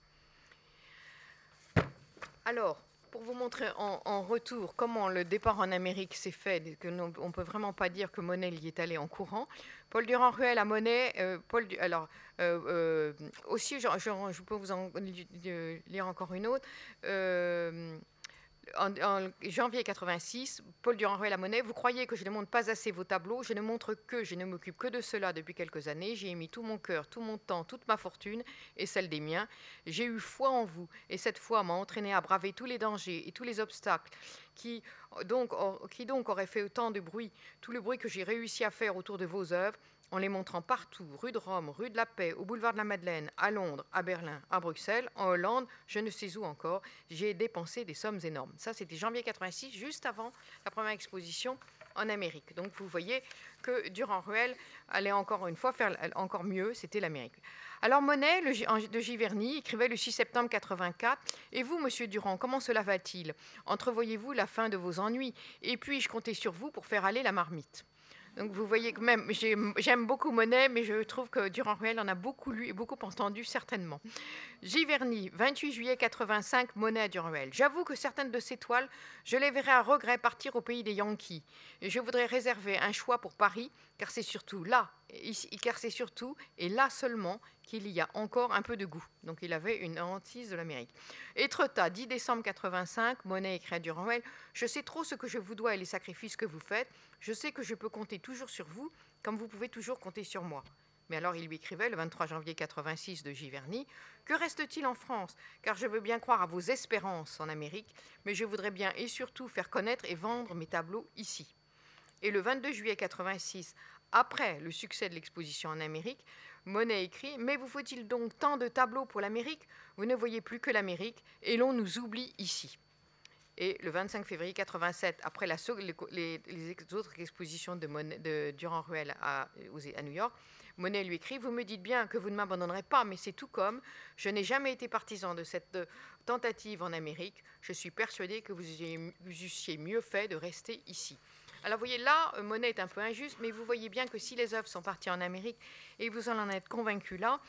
Alors, pour vous montrer en, retour comment le départ en Amérique s'est fait, que on ne peut vraiment pas dire que Monet y est allé en courant. Paul Durand-Ruel à Monet, euh, Paul, alors euh, euh, aussi, je, je, peux vous en lire encore une autre en, janvier 86, Paul Durand-Ruel la Monnaie, vous croyez que je ne montre pas assez vos tableaux Je ne montre que, je ne m'occupe que de cela depuis quelques années. J'ai mis tout mon cœur, tout mon temps, toute ma fortune et celle des miens. J'ai eu foi en vous et cette foi m'a entraîné à braver tous les dangers et tous les obstacles qui donc, qui donc auraient fait autant de bruit, tout le bruit que j'ai réussi à faire autour de vos œuvres en les montrant partout, rue de Rome, rue de la Paix, au boulevard de la Madeleine, à Londres, à Berlin, à Bruxelles, en Hollande, je ne sais où encore, j'ai dépensé des sommes énormes. Ça, c'était janvier 86, juste avant la première exposition en Amérique. Donc vous voyez que Durand-Ruel allait encore une fois faire encore mieux, c'était l'Amérique. Alors Monet de Giverny écrivait le 6 septembre 84 Et vous, monsieur Durand, comment cela va-t-il? Entrevoyez-vous la fin de vos ennuis? Et puis-je compter sur vous pour faire aller la marmite donc vous voyez que même, j'aime beaucoup Monet, mais je trouve que Durand-Ruel en a beaucoup lu et beaucoup entendu, certainement. Giverny, 28 juillet 85, Monet à Durand-Ruel. J'avoue que certaines de ces toiles, je les verrais à regret partir au pays des Yankees. Et je voudrais réserver un choix pour Paris, car c'est surtout là, car c'est surtout et là seulement qu'il y a encore un peu de goût. Donc il avait une hantise de l'Amérique. Etretat, 10 décembre 85, Monet écrit à Durand-Ruel Je sais trop ce que je vous dois et les sacrifices que vous faites. Je sais que je peux compter toujours sur vous, comme vous pouvez toujours compter sur moi. Mais alors il lui écrivait le 23 janvier 86 de Giverny Que reste-t-il en France? Car je veux bien croire à vos espérances en Amérique, mais je voudrais bien et surtout faire connaître et vendre mes tableaux ici. Et le 22 juillet 86, après le succès de l'exposition en Amérique, Monet écrit Mais vous faut-il donc tant de tableaux pour l'Amérique? Vous ne voyez plus que l'Amérique et l'on nous oublie ici. Et le 25 février 87, après la, les, autres expositions de, Durand-Ruel à, à, New York, Monet lui écrit Vous me dites bien que vous ne m'abandonnerez pas, mais c'est tout comme. Je n'ai jamais été partisan de cette tentative en Amérique. Je suis persuadé que vous eussiez mieux fait de rester ici. Alors vous voyez là, Monet est un peu injuste, mais vous voyez bien que si les œuvres sont parties en Amérique, et vous en en êtes convaincu là,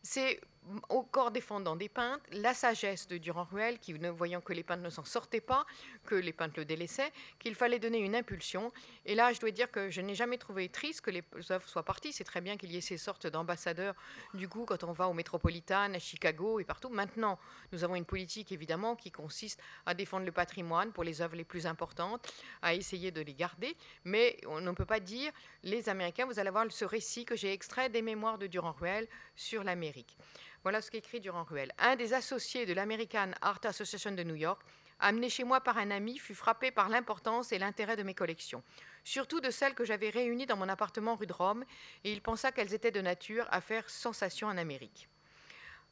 c'est au corps défendant des peintres, la sagesse de Durand-Ruel, qui, ne voyant que les peintres ne s'en sortaient pas, que les peintres le délaissaient, qu'il fallait donner une impulsion. Et là, je dois dire que je n'ai jamais trouvé triste que les œuvres soient parties. C'est très bien qu'il y ait ces sortes d'ambassadeurs du goût quand on va au Métropolitan, à Chicago et partout. Maintenant, nous avons une politique, évidemment, qui consiste à défendre le patrimoine pour les œuvres les plus importantes, à essayer de les garder. Mais on ne peut pas dire, les Américains, vous allez voir ce récit que j'ai extrait des mémoires de Durand-Ruel sur l'Amérique. Voilà ce qu'écrit Durand-Ruel. Un des associés de l'American Art Association de New York, amené chez moi par un ami, fut frappé par l'importance et l'intérêt de mes collections, surtout de celles que j'avais réunies dans mon appartement rue de Rome, et il pensa qu'elles étaient de nature à faire sensation en Amérique.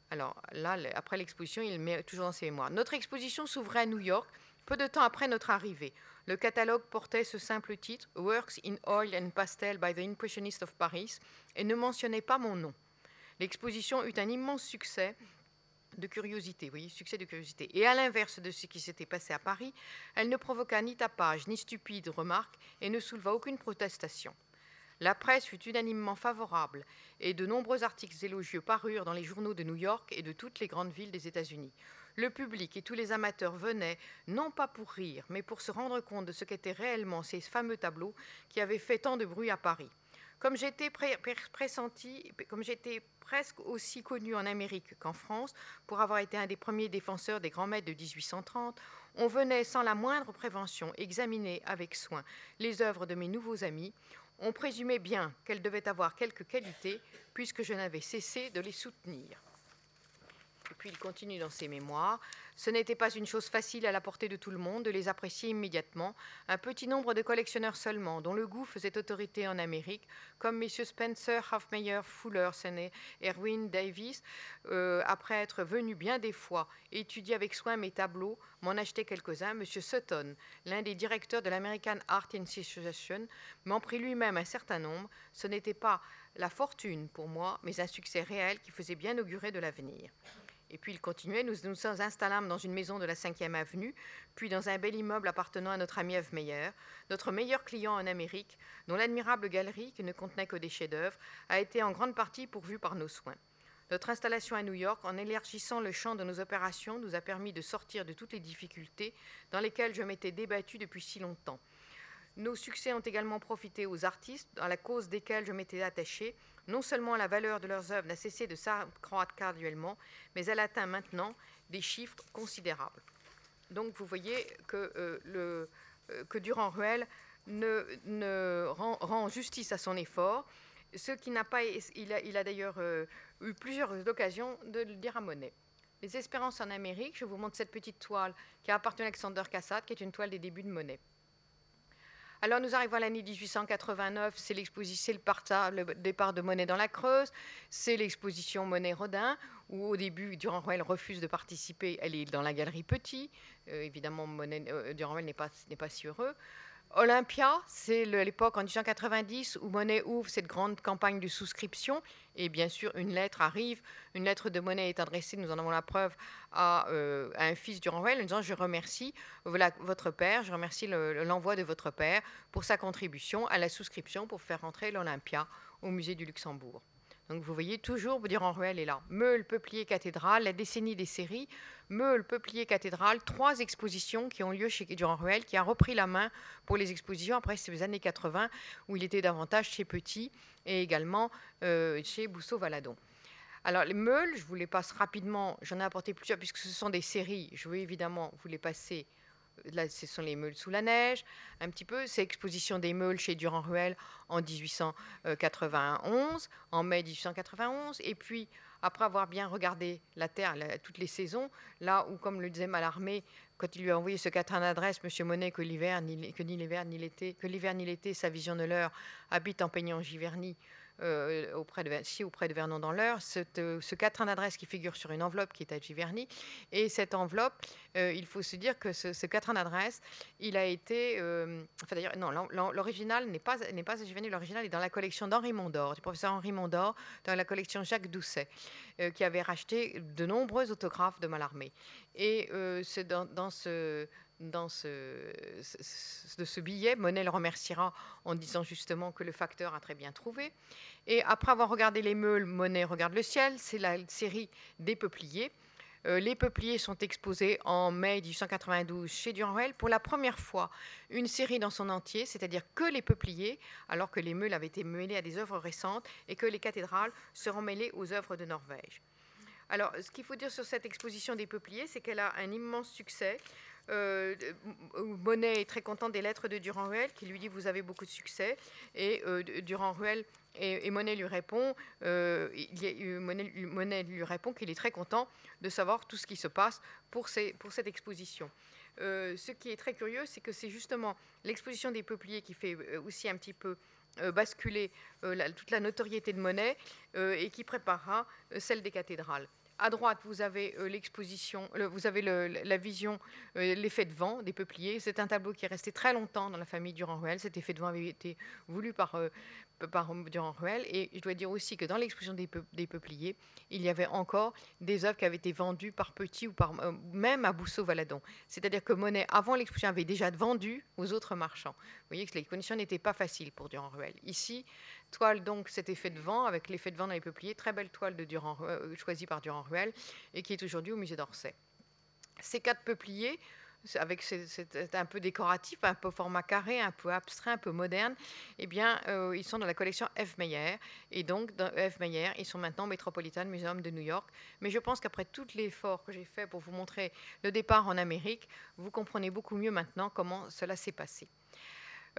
Alors là, après l'exposition, il met toujours dans ses mémoires. Notre exposition s'ouvrait à New York peu de temps après notre arrivée. Le catalogue portait ce simple titre, Works in Oil and Pastel by the Impressionists of Paris, et ne mentionnait pas mon nom. L'exposition eut un immense succès de curiosité, oui, succès de curiosité. Et à l'inverse de ce qui s'était passé à Paris, elle ne provoqua ni tapage, ni stupide remarque, et ne souleva aucune protestation. La presse fut unanimement favorable, et de nombreux articles élogieux parurent dans les journaux de New York et de toutes les grandes villes des États-Unis. Le public et tous les amateurs venaient, non pas pour rire, mais pour se rendre compte de ce qu'étaient réellement ces fameux tableaux qui avaient fait tant de bruit à Paris. Comme j'étais pressenti, comme j'étais presque aussi connu en Amérique qu'en France pour avoir été un des premiers défenseurs des grands maîtres de 1830, on venait sans la moindre prévention examiner avec soin les œuvres de mes nouveaux amis. On présumait bien qu'elles devaient avoir quelques qualités puisque je n'avais cessé de les soutenir. Et puis il continue dans ses mémoires. Ce n'était pas une chose facile à la portée de tout le monde de les apprécier immédiatement. Un petit nombre de collectionneurs seulement, dont le goût faisait autorité en Amérique, comme messieurs Spencer, Hofmeyer, Fuller, et Erwin Davis, euh, après être venus bien des fois étudier avec soin mes tableaux, m'en achetait quelques-uns. Monsieur Sutton, l'un des directeurs de l'American Art Institution, m'en prit lui-même un certain nombre. Ce n'était pas la fortune pour moi, mais un succès réel qui faisait bien augurer de l'avenir. Et puis il continuait, nous nous installâmes dans une maison de la 5e avenue, puis dans un bel immeuble appartenant à notre ami Meyer, notre meilleur client en Amérique, dont l'admirable galerie, qui ne contenait que des chefs-d'œuvre, a été en grande partie pourvue par nos soins. Notre installation à New York, en élargissant le champ de nos opérations, nous a permis de sortir de toutes les difficultés dans lesquelles je m'étais débattu depuis si longtemps. Nos succès ont également profité aux artistes, à la cause desquels je m'étais attaché, non seulement la valeur de leurs œuvres n'a cessé de s'accroître graduellement, mais elle atteint maintenant des chiffres considérables. Donc vous voyez que, euh, euh, que Durand-Ruel ne, rend, justice à son effort, ce qui n'a pas, il a, d'ailleurs euh, eu plusieurs occasions de le dire à Monet. Les espérances en Amérique, je vous montre cette petite toile qui a appartenu à Alexander Cassatt, qui est une toile des débuts de Monet. Alors nous arrivons à l'année 1889, c'est l'exposition, le, le, départ de Monet dans la Creuse, c'est l'exposition Monet-Rodin, où au début, Durand-Ruel refuse de participer, elle est dans la galerie Petit, euh, évidemment euh, Durand-Ruel n'est pas, pas si heureux. Olympia, c'est l'époque en 1890 où Monet ouvre cette grande campagne de souscription. Et bien sûr, une lettre arrive. Une lettre de Monet est adressée, nous en avons la preuve, à, euh, un fils du Ranvel en disant Je remercie votre père, je remercie l'envoi de votre père pour sa contribution à la souscription pour faire entrer l'Olympia au musée du Luxembourg. Donc vous voyez toujours, Durand-Ruel est là. Meule, Peuplier, Cathédrale, la décennie des séries. Meule, Peuplier, Cathédrale, trois expositions qui ont lieu chez Durand-Ruel, qui a repris la main pour les expositions après ces années 80, où il était davantage chez Petit et également euh, chez Bousseau-Valadon. Alors les meules, je vous les passe rapidement, j'en ai apporté plusieurs puisque ce sont des séries, je vais évidemment vous les passer là, ce sont les meules sous la neige, un petit peu. C'est exposition des meules chez Durand-Ruel en 1891, en mai 1891. Et puis, après avoir bien regardé la Terre toutes les saisons, là où, comme le disait Mallarmé, quand il lui a envoyé ce quatrain d'adresse, M. Monet, que l'hiver, ni, ni l'hiver, ni l'été, que l'hiver ni l'été, sa vision de l'heure habite en peignant Giverny, euh, auprès de, si auprès de Vernon dans l'heure, euh, ce quatrain d'adresse qui figure sur une enveloppe qui est à Giverny. Et cette enveloppe, euh, il faut se dire que ce, ce quatrain d'adresse, il a été. enfin d'ailleurs, non, l'original n'est pas, pas à Giverny, l'original est dans la collection d'Henri Mondor, du professeur Henri Mondor, dans la collection Jacques Doucet, qui avait racheté de nombreux autographes de Mallarmé. Et c'est dans ce dans ce, de ce billet. Monet le remerciera en disant justement que le facteur a très bien trouvé. Et après avoir regardé les meules, Monet regarde le ciel. C'est la série des peupliers. Euh, les peupliers sont exposés en mai 1892 chez Durand-Ruel pour la première fois une série dans son entier, c'est-à-dire que les peupliers, alors que les meules avaient été mêlées à des œuvres récentes et que les cathédrales seront mêlées aux œuvres de Norvège. Alors, ce qu'il faut dire sur cette exposition des peupliers, c'est qu'elle a un immense succès. Euh, Monet est très content des lettres de Durand-Ruel qui lui dit vous avez beaucoup de succès et euh, Durand-Ruel et, Monet lui répond euh, qu'il est très content de savoir tout ce qui se passe pour cette exposition. ce qui est très curieux, c'est que c'est justement l'exposition des peupliers qui fait aussi un petit peu basculer toute la notoriété de Monet et qui préparera celle des cathédrales. À droite, vous avez euh, l'exposition, vous avez la vision, euh, l'effet de vent des peupliers. C'est un tableau qui est resté très longtemps dans la famille Durand-Ruel. Cet effet de vent avait été voulu par, euh, Durand-Ruel. Et je dois dire aussi que dans l'exposition des, peupliers, il y avait encore des œuvres qui avaient été vendues par petits ou même à Bousseau-Valadon. C'est-à-dire que Monet, avant l'exposition, avait déjà vendu aux autres marchands. Vous voyez que les conditions n'étaient pas faciles pour Durand-Ruel. Ici, toile donc cet effet de vent, avec l'effet de vent dans les peupliers, très belle toile de Durand, euh, choisie par Durand-Ruel et qui est aujourd'hui au musée d'Orsay. Ces quatre peupliers avec c'est un peu décoratif, un peu format carré, un peu abstrait, un peu moderne, eh bien, euh, ils sont dans la collection F. Meyer. Et donc, F. Meyer, ils sont maintenant au Metropolitan Museum de New York. Mais je pense qu'après tout l'effort que j'ai fait pour vous montrer le départ en Amérique, vous comprenez beaucoup mieux maintenant comment cela s'est passé.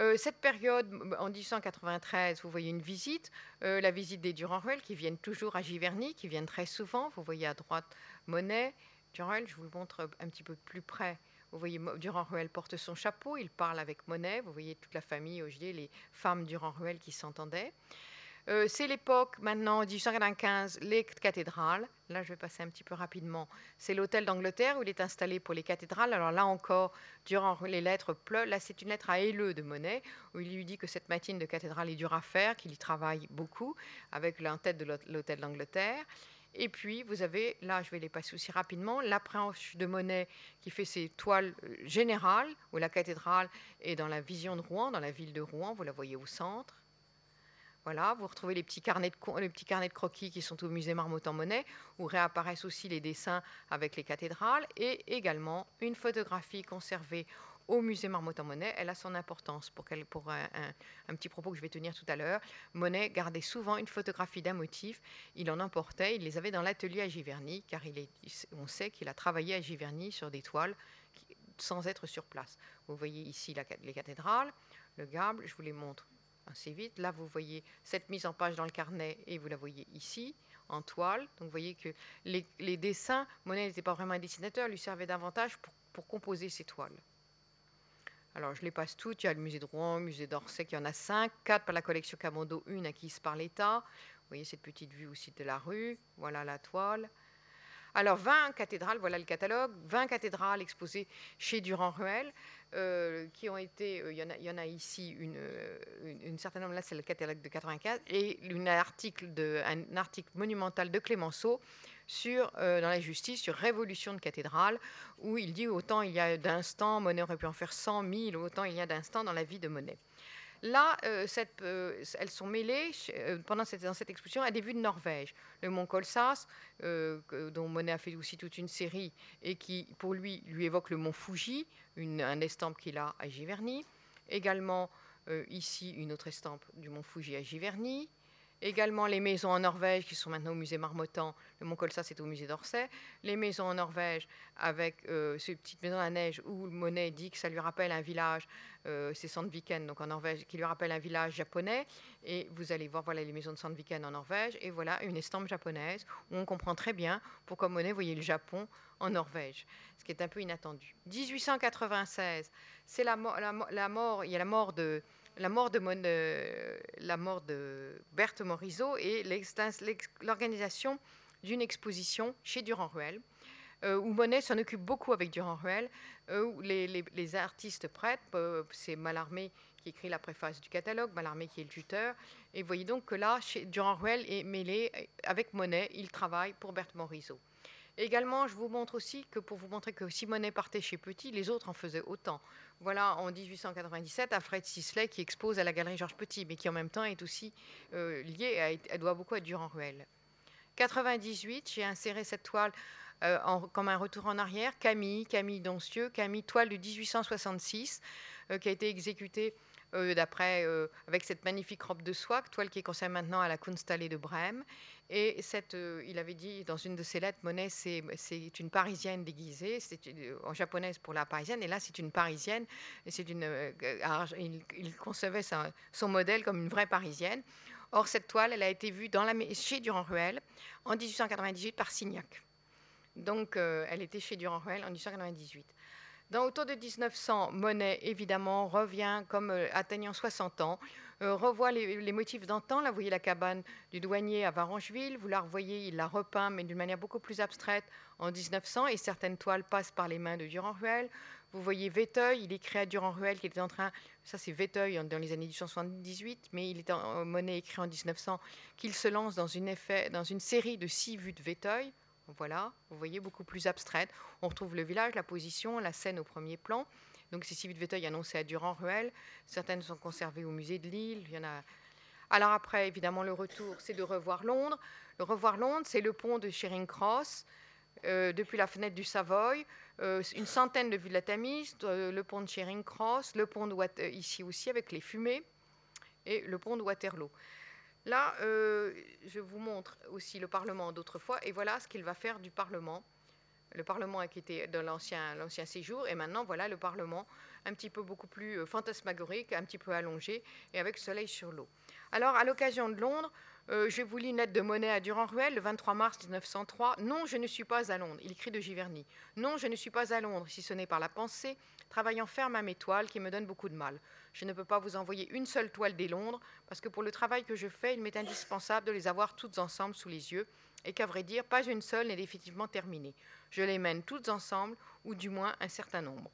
Euh, cette période, en 1893, vous voyez une visite, euh, la visite des Durand-Ruel qui viennent toujours à Giverny, qui viennent très souvent. Vous voyez à droite Monet, Durand-Ruel, je vous le montre un petit peu plus près. Vous voyez, Durand-Ruel porte son chapeau, il parle avec Monet. Vous voyez toute la famille, les femmes Durand-Ruel qui s'entendaient. Euh, c'est l'époque, maintenant, 1895, les cathédrales. Là, je vais passer un petit peu rapidement. C'est l'hôtel d'Angleterre où il est installé pour les cathédrales. Alors là encore, durant les lettres pleurent. Là, c'est une lettre à Helleux de Monet, où il lui dit que cette matine de cathédrale est dure à faire, qu'il y travaille beaucoup, avec la tête de l'hôtel d'Angleterre. Et puis, vous avez, là, je vais les passer aussi rapidement, l'approche de Monet qui fait ses toiles euh, générales, où la cathédrale est dans la vision de Rouen, dans la ville de Rouen, vous la voyez au centre. Voilà, vous retrouvez les petits, carnets de, croquis qui sont au musée Marmottan-Monet, où réapparaissent aussi les dessins avec les cathédrales, et également une photographie conservée au musée Marmottan-Monet, elle a son importance pour, un, petit propos que je vais tenir tout à l'heure. Monet gardait souvent une photographie d'un motif, il en emportait, il les avait dans l'atelier à Giverny, car on sait qu'il a travaillé à Giverny sur des toiles sans être sur place. Vous voyez ici les cathédrales, le gable, je vous les montre assez vite. Là, vous voyez cette mise en page dans le carnet et vous la voyez ici en toile. Donc vous voyez que les, dessins, Monet n'était pas vraiment un dessinateur, lui servait davantage pour composer ses toiles. Alors, je les passe toutes. Il y a le musée de Rouen, le musée d'Orsay, il y en a cinq. Quatre par la collection Camondo, une acquise par l'État. Vous voyez cette petite vue aussi de la rue. Voilà la toile. Alors, 20 cathédrales, voilà le catalogue. 20 cathédrales exposées chez Durand-Ruel. Euh, qui ont été, euh, il y, en a, ici une, euh, une, certaine nombre, là c'est le catalogue de 95, et une article un article monumental de Clémenceau sur, dans la justice sur Révolution de cathédrale, où il dit autant il y a d'instants, Monet aurait pu en faire 100 000, autant il y a d'instants dans la vie de Monet. Là, cette, elles sont mêlées pendant cette, dans cette exposition à des vues de Norvège. Le mont Kolsas, dont Monet a fait aussi toute une série et qui, pour lui, lui évoque le mont Fuji, une, un estampe qu'il a à Giverny. Également, euh, ici, une autre estampe du mont Fuji à Giverny. Également, les maisons en Norvège qui sont maintenant au musée Marmottan. Le mont Colsa, c'est au musée d'Orsay. Les maisons en Norvège avec euh, ces petites maisons à neige où Monet dit que ça lui rappelle un village, euh, c'est Sandviken, donc en Norvège, qui lui rappelle un village japonais. Et vous allez voir, voilà les maisons de Sandviken en Norvège. Et voilà une estampe japonaise où on comprend très bien pourquoi Monet voyait le Japon en Norvège, ce qui est un peu inattendu. 1896, c'est la, mort, il y a la mort de, la mort de, euh, la mort de Berthe Morisot et l'organisation d'une exposition chez Durand-Ruel, euh, où Monet s'en occupe beaucoup avec Durand-Ruel, euh, où les, artistes prêtent, c'est Mallarmé qui écrit la préface du catalogue, Mallarmé qui est le tuteur, et vous voyez donc que là, Durand-Ruel est mêlé avec Monet, il travaille pour Berthe Morisot. Également, je vous montre aussi que pour vous montrer que si Monet partait chez Petit, les autres en faisaient autant. Voilà en 1897 Alfred Sisley qui expose à la galerie Georges Petit, mais qui en même temps est aussi euh, liée, elle doit beaucoup à Durand-Ruel. 98, j'ai inséré cette toile euh, comme un retour en arrière, Camille, Camille Doncieux, Camille, toile de 1866, euh, qui a été exécutée d'après, avec cette magnifique robe de soie, toile qui est conservée maintenant à la Kunsthalle de Brême. Et cette, euh, il avait dit dans une de ses lettres, Monet, c'est une Parisienne déguisée, c'est en japonaise pour la Parisienne, et là c'est une Parisienne, c'est une, euh, il, concevait son modèle comme une vraie Parisienne. Or, cette toile, elle a été vue dans la, chez Durand-Ruel en 1898 par Signac. Donc, euh, elle était chez Durand-Ruel en 1898. Dans autour de 1900, Monet, évidemment, revient comme atteignant 60 ans. Euh, revoit les, motifs d'antan. Là, vous voyez la cabane du douanier à Varangeville. Vous la revoyez, il la repeint, mais d'une manière beaucoup plus abstraite en 1900. Et certaines toiles passent par les mains de Durand-Ruel. Vous voyez Véteuil, il écrit à Durand-Ruel qu'il était en train, ça c'est Véteuil dans les années 1878, mais il est en monnaie écrit en 1900, qu'il se lance dans une, dans une série de six vues de Véteuil. Voilà, vous voyez, beaucoup plus abstraite. On retrouve le village, la position, la scène au premier plan. Donc vues de Véteuil annoncées à Durand-Ruel. Certaines sont conservées au musée de Lille. Il y en a alors après, évidemment, le retour, c'est de revoir Londres. Le revoir Londres, c'est le pont de Charing Cross, euh, depuis la fenêtre du Savoy, euh, une centaine de vues de la Tamise, euh, le pont de Charing Cross, le pont de ici aussi avec les fumées, et le pont de Waterloo. Là, je vous montre aussi le Parlement d'autrefois, et voilà ce qu'il va faire du Parlement. Le Parlement qui était dans l'ancien séjour, et maintenant, voilà le Parlement un petit peu beaucoup plus fantasmagorique, un petit peu allongé, et avec soleil sur l'eau. Alors, à l'occasion de Londres, euh, je vous lis une lettre de Monet à Durand-Ruel le 23 mars 1903. Non, je ne suis pas à Londres. Il écrit de Giverny. Non, je ne suis pas à Londres, si ce n'est par la pensée, travaillant ferme à mes toiles qui me donnent beaucoup de mal. Je ne peux pas vous envoyer une seule toile des Londres, parce que pour le travail que je fais, il m'est indispensable de les avoir toutes ensemble sous les yeux, et qu'à vrai dire, pas une seule n'est définitivement terminée. Je les mène toutes ensemble, ou du moins un certain nombre.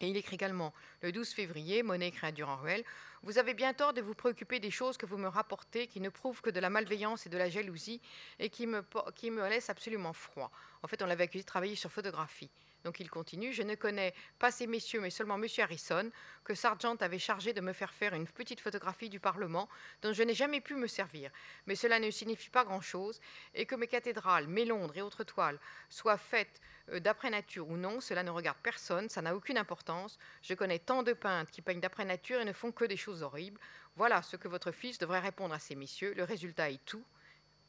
Et il écrit également le 12 février, Monet écrit à Durand-Ruel vous avez bien tort de vous préoccuper des choses que vous me rapportez, qui ne prouvent que de la malveillance et de la jalousie, et qui me, qui me laissent absolument froid. En fait, on l'avait accusé de travailler sur photographie. Donc il continue, je ne connais pas ces messieurs, mais seulement M. Harrison, que Sargent avait chargé de me faire faire une petite photographie du Parlement, dont je n'ai jamais pu me servir. Mais cela ne signifie pas grand-chose, et que mes cathédrales, mes Londres et autres toiles soient faites euh, d'après nature ou non, cela ne regarde personne, ça n'a aucune importance. Je connais tant de peintres qui peignent d'après nature et ne font que des choses horribles. Voilà ce que votre fils devrait répondre à ces messieurs. Le résultat est tout.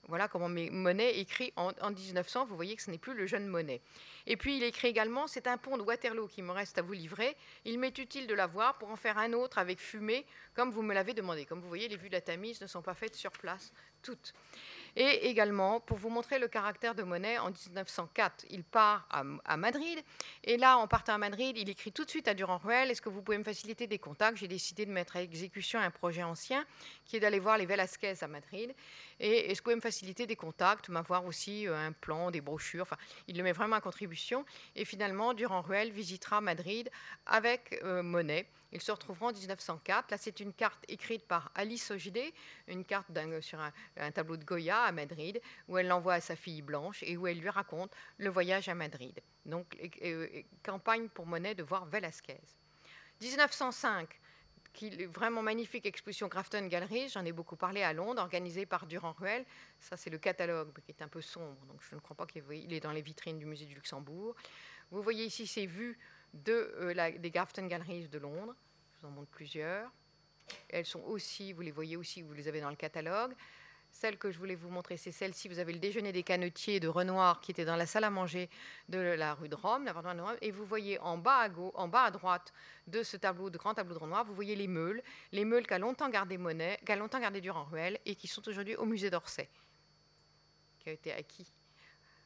Voilà comment Monet écrit en, 1900. Vous voyez que ce n'est plus le jeune Monet. Et puis il écrit également C'est un pont de Waterloo qui me reste à vous livrer. Il m'est utile de l'avoir pour en faire un autre avec fumée, comme vous me l'avez demandé. Comme vous voyez, les vues de la Tamise ne sont pas faites sur place, toutes. Et également, pour vous montrer le caractère de Monet, en 1904, il part à, Madrid. Et là, en partant à Madrid, il écrit tout de suite à Durand-Ruel Est-ce que vous pouvez me faciliter des contacts? J'ai décidé de mettre à exécution un projet ancien qui est d'aller voir les Velasquez à Madrid. Et est-ce que vous pouvez me faciliter des contacts, m'avoir aussi euh, un plan, des brochures Enfin, il le met vraiment à contribution. Et finalement, Durand-Ruel visitera Madrid avec euh, Monet. Ils se retrouveront en 1904. Là, c'est une carte écrite par Alice Ogidé, une carte sur un, tableau de Goya à Madrid, où elle l'envoie à sa fille Blanche et où elle lui raconte le voyage à Madrid. Donc, campagne pour Monet de voir Velasquez. 1905, qui, vraiment magnifique exposition Grafton Gallery, j'en ai beaucoup parlé à Londres, organisée par Durand-Ruel. Ça, c'est le catalogue qui est un peu sombre, donc je ne crois pas qu'il est dans les vitrines du musée du Luxembourg. Vous voyez ici ces vues euh, des Grafton Galleries de Londres. Je vous en montre plusieurs. Elles sont aussi, vous les voyez aussi, vous les avez dans le catalogue. Celle que je voulais vous montrer, c'est celle-ci. Vous avez le déjeuner des canetiers de Renoir qui était dans la salle à manger de la rue de Rome, et vous voyez en bas, à gauche, en bas à droite de ce tableau, de grand tableau de Renoir, vous voyez les meules, les meules qu'a longtemps gardé Monet, qu'a longtemps gardé Durand-Ruel et qui sont aujourd'hui au musée d'Orsay, qui a été acquis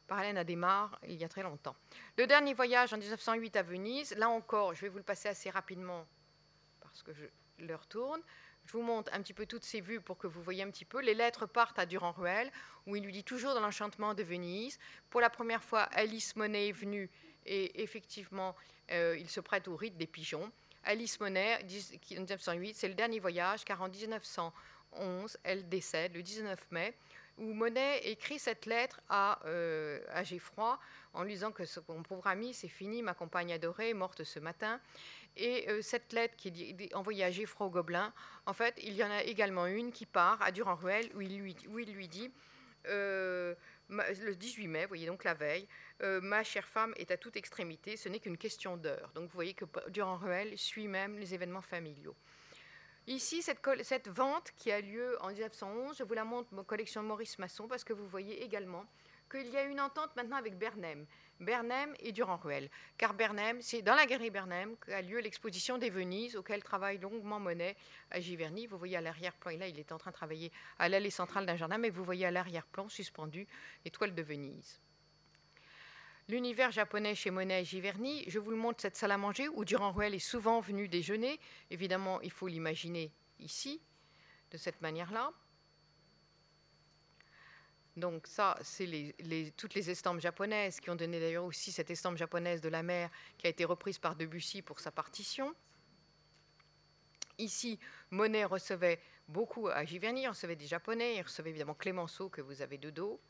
par Hélène Adémar il y a très longtemps. Le dernier voyage en 1908 à Venise, là encore, je vais vous le passer assez rapidement parce que je leur tourne. Je vous montre un petit peu toutes ces vues pour que vous voyez un petit peu. Les lettres partent à Durand-Ruel, où il lui dit toujours dans l'enchantement de Venise. Pour la première fois, Alice Monet est venue et effectivement, euh, il se prête au rite des pigeons. Alice Monet, en 1908, c'est le dernier voyage, car en 1911, elle décède le 19 mai, où Monet écrit cette lettre à, euh, Geffroy en lui disant que mon pauvre ami, c'est fini, ma compagne adorée, morte ce matin. Et euh, cette lettre qui est envoyée à Geoffroy Gobelin, en fait, il y en a également une qui part à Durand-Ruel où il lui, dit, euh, le 18 mai, vous voyez donc la veille, euh, ma chère femme est à toute extrémité, ce n'est qu'une question d'heure. Donc vous voyez que Durand-Ruel suit même les événements familiaux. Ici, cette, vente qui a lieu en 1911, je vous la montre, mon collection Maurice Masson, parce que vous voyez également qu'il y a une entente maintenant avec Bernem. Bernem et Durand-Ruel. Car Bernem, c'est dans la galerie Bernem qu'a lieu l'exposition des Venises, auquel travaille longuement Monet à Giverny. Vous voyez à l'arrière-plan, là, il est en train de travailler à l'allée centrale d'un jardin, mais vous voyez à l'arrière-plan suspendu l'étoile de Venise. L'univers japonais chez Monet à Giverny, je vous le montre cette salle à manger où Durand-Ruel est souvent venu déjeuner. Évidemment, il faut l'imaginer ici, de cette manière-là. Donc ça, c'est toutes les estampes japonaises qui ont donné d'ailleurs aussi cette estampe japonaise de la mer qui a été reprise par Debussy pour sa partition. Ici, Monet recevait beaucoup à Giverny, il recevait des Japonais, il recevait évidemment Clémenceau que vous avez de dos.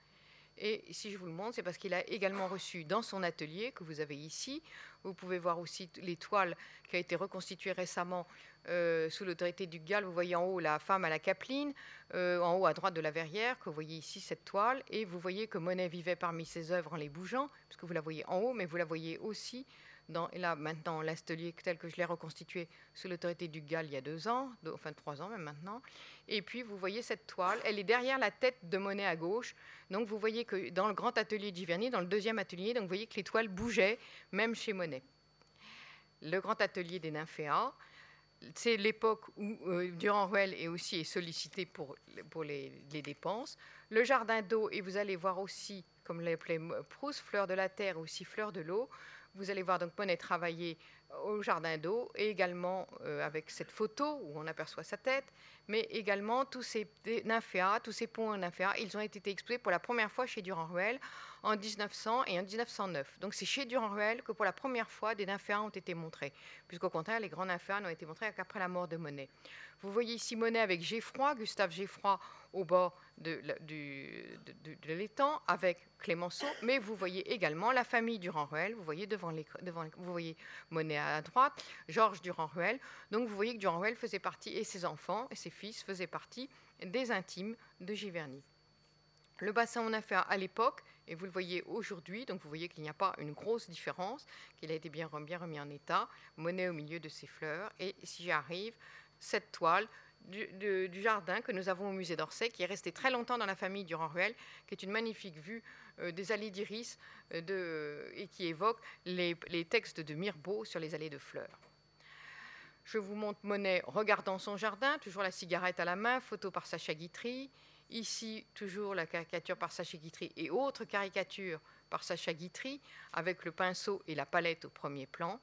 Et si je vous le montre, c'est parce qu'il a également reçu dans son atelier, que vous avez ici, vous pouvez voir aussi les toiles qui ont été reconstituées récemment euh, sous l'autorité du Gall. Vous voyez en haut la femme à la capeline, euh, en haut à droite de la verrière, que vous voyez ici cette toile. Et vous voyez que Monet vivait parmi ses œuvres en les bougeant, puisque vous la voyez en haut, mais vous la voyez aussi et là, maintenant, l'atelier tel que je l'ai reconstitué sous l'autorité du Gall il y a deux ans, enfin trois ans même maintenant. Et puis, vous voyez cette toile, elle est derrière la tête de Monet à gauche. Donc, vous voyez que dans le grand atelier d'Iverny, dans le deuxième atelier, donc vous voyez que les toiles bougeaient, même chez Monet. Le grand atelier des nymphéas, c'est l'époque où euh, Durand-Ruel est aussi sollicité pour, les, dépenses. Le jardin d'eau, et vous allez voir aussi, comme l'appelait Proust, fleur de la terre, aussi fleur de l'eau. Vous allez voir donc Monet travailler au jardin d'eau et également euh, avec cette photo où on aperçoit sa tête, mais également tous ces nymphéas, tous ces ponts nymphéas, ils ont été exposés pour la première fois chez Durand-Ruel en 1900 et en 1909. Donc c'est chez Durand-Ruel que pour la première fois des nymphéas ont été montrés, puisqu'au contraire les grands nymphéas n'ont été montrés qu'après la mort de Monet. Vous voyez ici Monet avec Geffroy, Gustave Geffroy au bord de, l'étang avec Clémenceau, mais vous voyez également la famille Durand-Ruel, vous voyez devant, vous voyez Monet à droite, Georges Durand-Ruel, donc vous voyez que Durand-Ruel faisait partie, et ses enfants et ses fils faisaient partie des intimes de Giverny. Le bassin en affaires à l'époque, et vous le voyez aujourd'hui, donc vous voyez qu'il n'y a pas une grosse différence, qu'il a été bien, bien remis en état, Monet au milieu de ses fleurs, et si j'arrive, cette toile du, jardin que nous avons au musée d'Orsay, qui est resté très longtemps dans la famille Durand-Ruel, qui est une magnifique vue euh, des allées d'iris euh, et qui évoque les, textes de Mirbeau sur les allées de fleurs. Je vous montre Monet regardant son jardin, toujours la cigarette à la main, photo par Sacha Guitry. Ici, toujours la caricature par Sacha Guitry et autre caricature par Sacha Guitry, avec le pinceau et la palette au premier plan.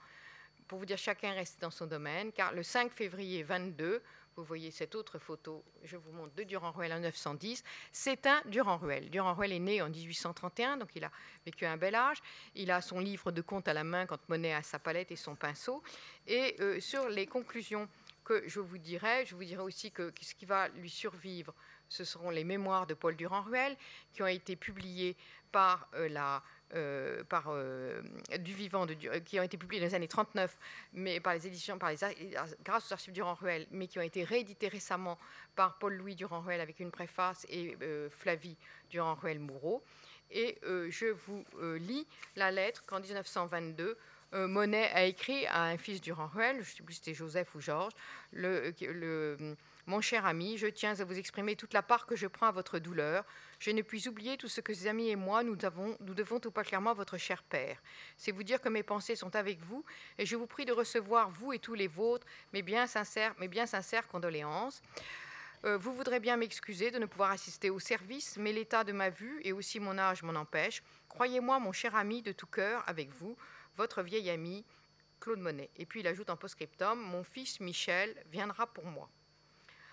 Pour vous dire, chacun reste dans son domaine, car le 5 février 22, vous voyez cette autre photo, je vous montre de Durand-Ruel en 910. C'est un Durand-Ruel. Durand-Ruel est né en 1831, donc il a vécu un bel âge. Il a son livre de comptes à la main quand Monet a sa palette et son pinceau. Et euh, sur les conclusions que je vous dirai, je vous dirai aussi que ce qui va lui survivre, ce seront les mémoires de Paul Durand-Ruel qui ont été publiées par euh, la euh, par, euh, du vivant de, euh, qui ont été publiés dans les années 39, mais par les éditions, par les, grâce aux archives Durand-Ruel, mais qui ont été réédités récemment par Paul-Louis Durand-Ruel avec une préface et Flavie Durand-Ruel-Moureau. Et je vous lis la lettre qu'en 1922, Monet a écrit à un fils Durand-Ruel, je ne sais plus si c'était Joseph ou Georges, le, mon cher ami, je tiens à vous exprimer toute la part que je prends à votre douleur. Je ne puis oublier tout ce que ses amis et moi nous, avons, nous devons tout particulièrement à votre cher père. C'est vous dire que mes pensées sont avec vous et je vous prie de recevoir, vous et tous les vôtres, mes bien sincères, mes bien sincères condoléances. Euh, vous voudrez bien m'excuser de ne pouvoir assister au service, mais l'état de ma vue et aussi mon âge m'en empêche. Croyez-moi, mon cher ami, de tout cœur, avec vous, votre vieil ami, Claude Monet. Et puis il ajoute en post-scriptum Mon fils Michel viendra pour moi.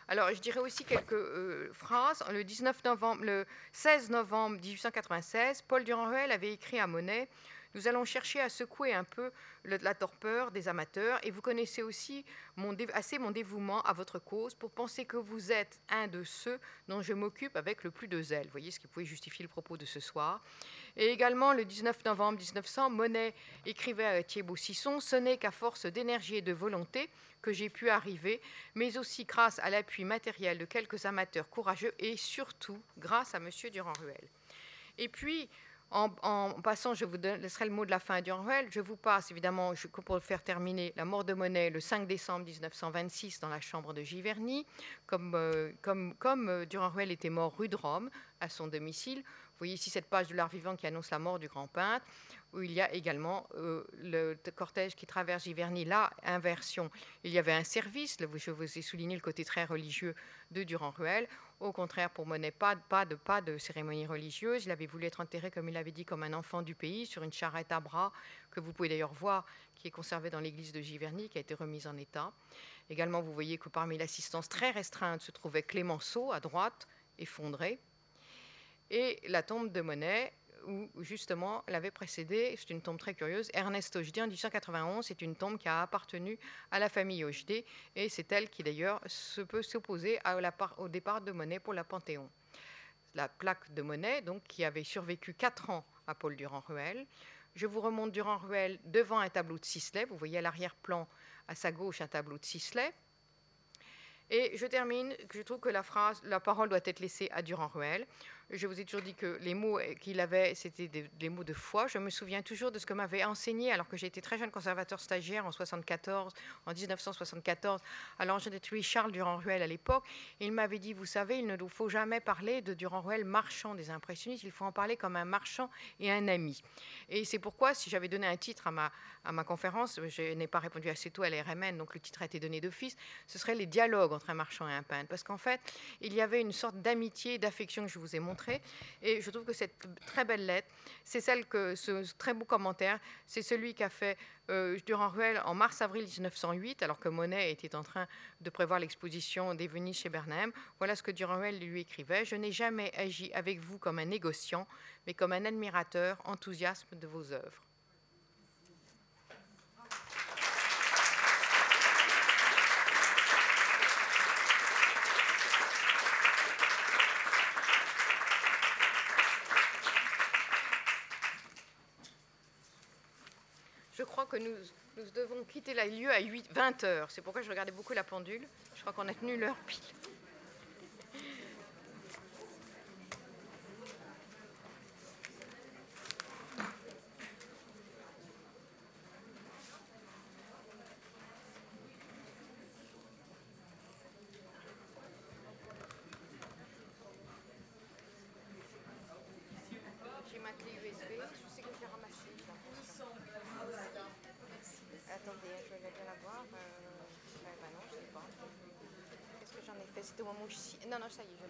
Alors, je dirais aussi quelques euh, phrases. Le, 19 novembre, le 16 novembre 1896, Paul Durand-Ruel avait écrit à Monet nous allons chercher à secouer un peu la torpeur des amateurs et vous connaissez aussi assez mon dévouement à votre cause pour penser que vous êtes un de ceux dont je m'occupe avec le plus de zèle. Vous voyez ce qui pouvait justifier le propos de ce soir. Et également, le 19 novembre 1900, Monet écrivait à Thiebaud Sisson Ce n'est qu'à force d'énergie et de volonté que j'ai pu arriver, mais aussi grâce à l'appui matériel de quelques amateurs courageux et surtout grâce à M. Durand-Ruel. Et puis, en, passant, je vous laisserai le mot de la fin à Durand-Ruel. Je vous passe évidemment, pour faire terminer, la mort de Monet le 5 décembre 1926 dans la chambre de Giverny. Comme, euh, comme, euh, était mort rue de Rome, à son domicile, vous voyez ici cette page de l'art vivant qui annonce la mort du grand peintre, où il y a également euh, le cortège qui traverse Giverny, là, inversion. Il y avait un service, je vous ai souligné le côté très religieux de Durand-Ruel. Au contraire, pour Monet, pas, de cérémonie religieuse. Il avait voulu être enterré, comme il l'avait dit, comme un enfant du pays, sur une charrette à bras, que vous pouvez d'ailleurs voir, qui est conservée dans l'église de Giverny, qui a été remise en état. Également, vous voyez que parmi l'assistance très restreinte se trouvait Clémenceau, à droite, effondré. et la tombe de Monet, où justement l'avait précédé, c'est une tombe très curieuse, Ernest Hochdé en 1891, c'est une tombe qui a appartenu à la famille Hochdé, et c'est elle qui d'ailleurs se peut s'opposer au départ de Monet pour la Panthéon. La plaque de Monet, donc, qui avait survécu quatre ans à Paul Durand-Ruel. Je vous remonte Durand-Ruel devant un tableau de Sisley. Vous voyez à l'arrière-plan, à sa gauche, un tableau de Sisley. Et je termine, je trouve que la, phrase, la parole doit être laissée à Durand-Ruel. Je vous ai toujours dit que les mots qu'il avait, c'était des, mots de foi. Je me souviens toujours de ce que m'avait enseigné, alors que j'étais très jeune conservateur stagiaire en 74, en 1974, à l'ingénierie Charles Durand-Ruel à l'époque. Il m'avait dit, vous savez, il ne nous faut jamais parler de Durand-Ruel marchand des impressionnistes, il faut en parler comme un marchand et un ami. Et c'est pourquoi, si j'avais donné un titre à ma, à ma conférence, je n'ai pas répondu assez tôt à l'RMN, donc le titre a été donné d'office, ce serait les dialogues entre un marchand et un peintre. Parce qu'en fait, il y avait une sorte d'amitié, d'affection que je vous ai montré et je trouve que cette très belle lettre, c'est celle que ce très beau commentaire, c'est celui qu'a fait euh, Durand-Ruel en mars-avril 1908, alors que Monet était en train de prévoir l'exposition des Venise chez Bernheim. Voilà ce que Durand-Ruel lui écrivait Je n'ai jamais agi avec vous comme un négociant, mais comme un admirateur enthousiaste de vos œuvres. Nous devons quitter la lieu à 8, 20 heures. C'est pourquoi je regardais beaucoup la pendule. Je crois qu'on a tenu l'heure pile. C'était au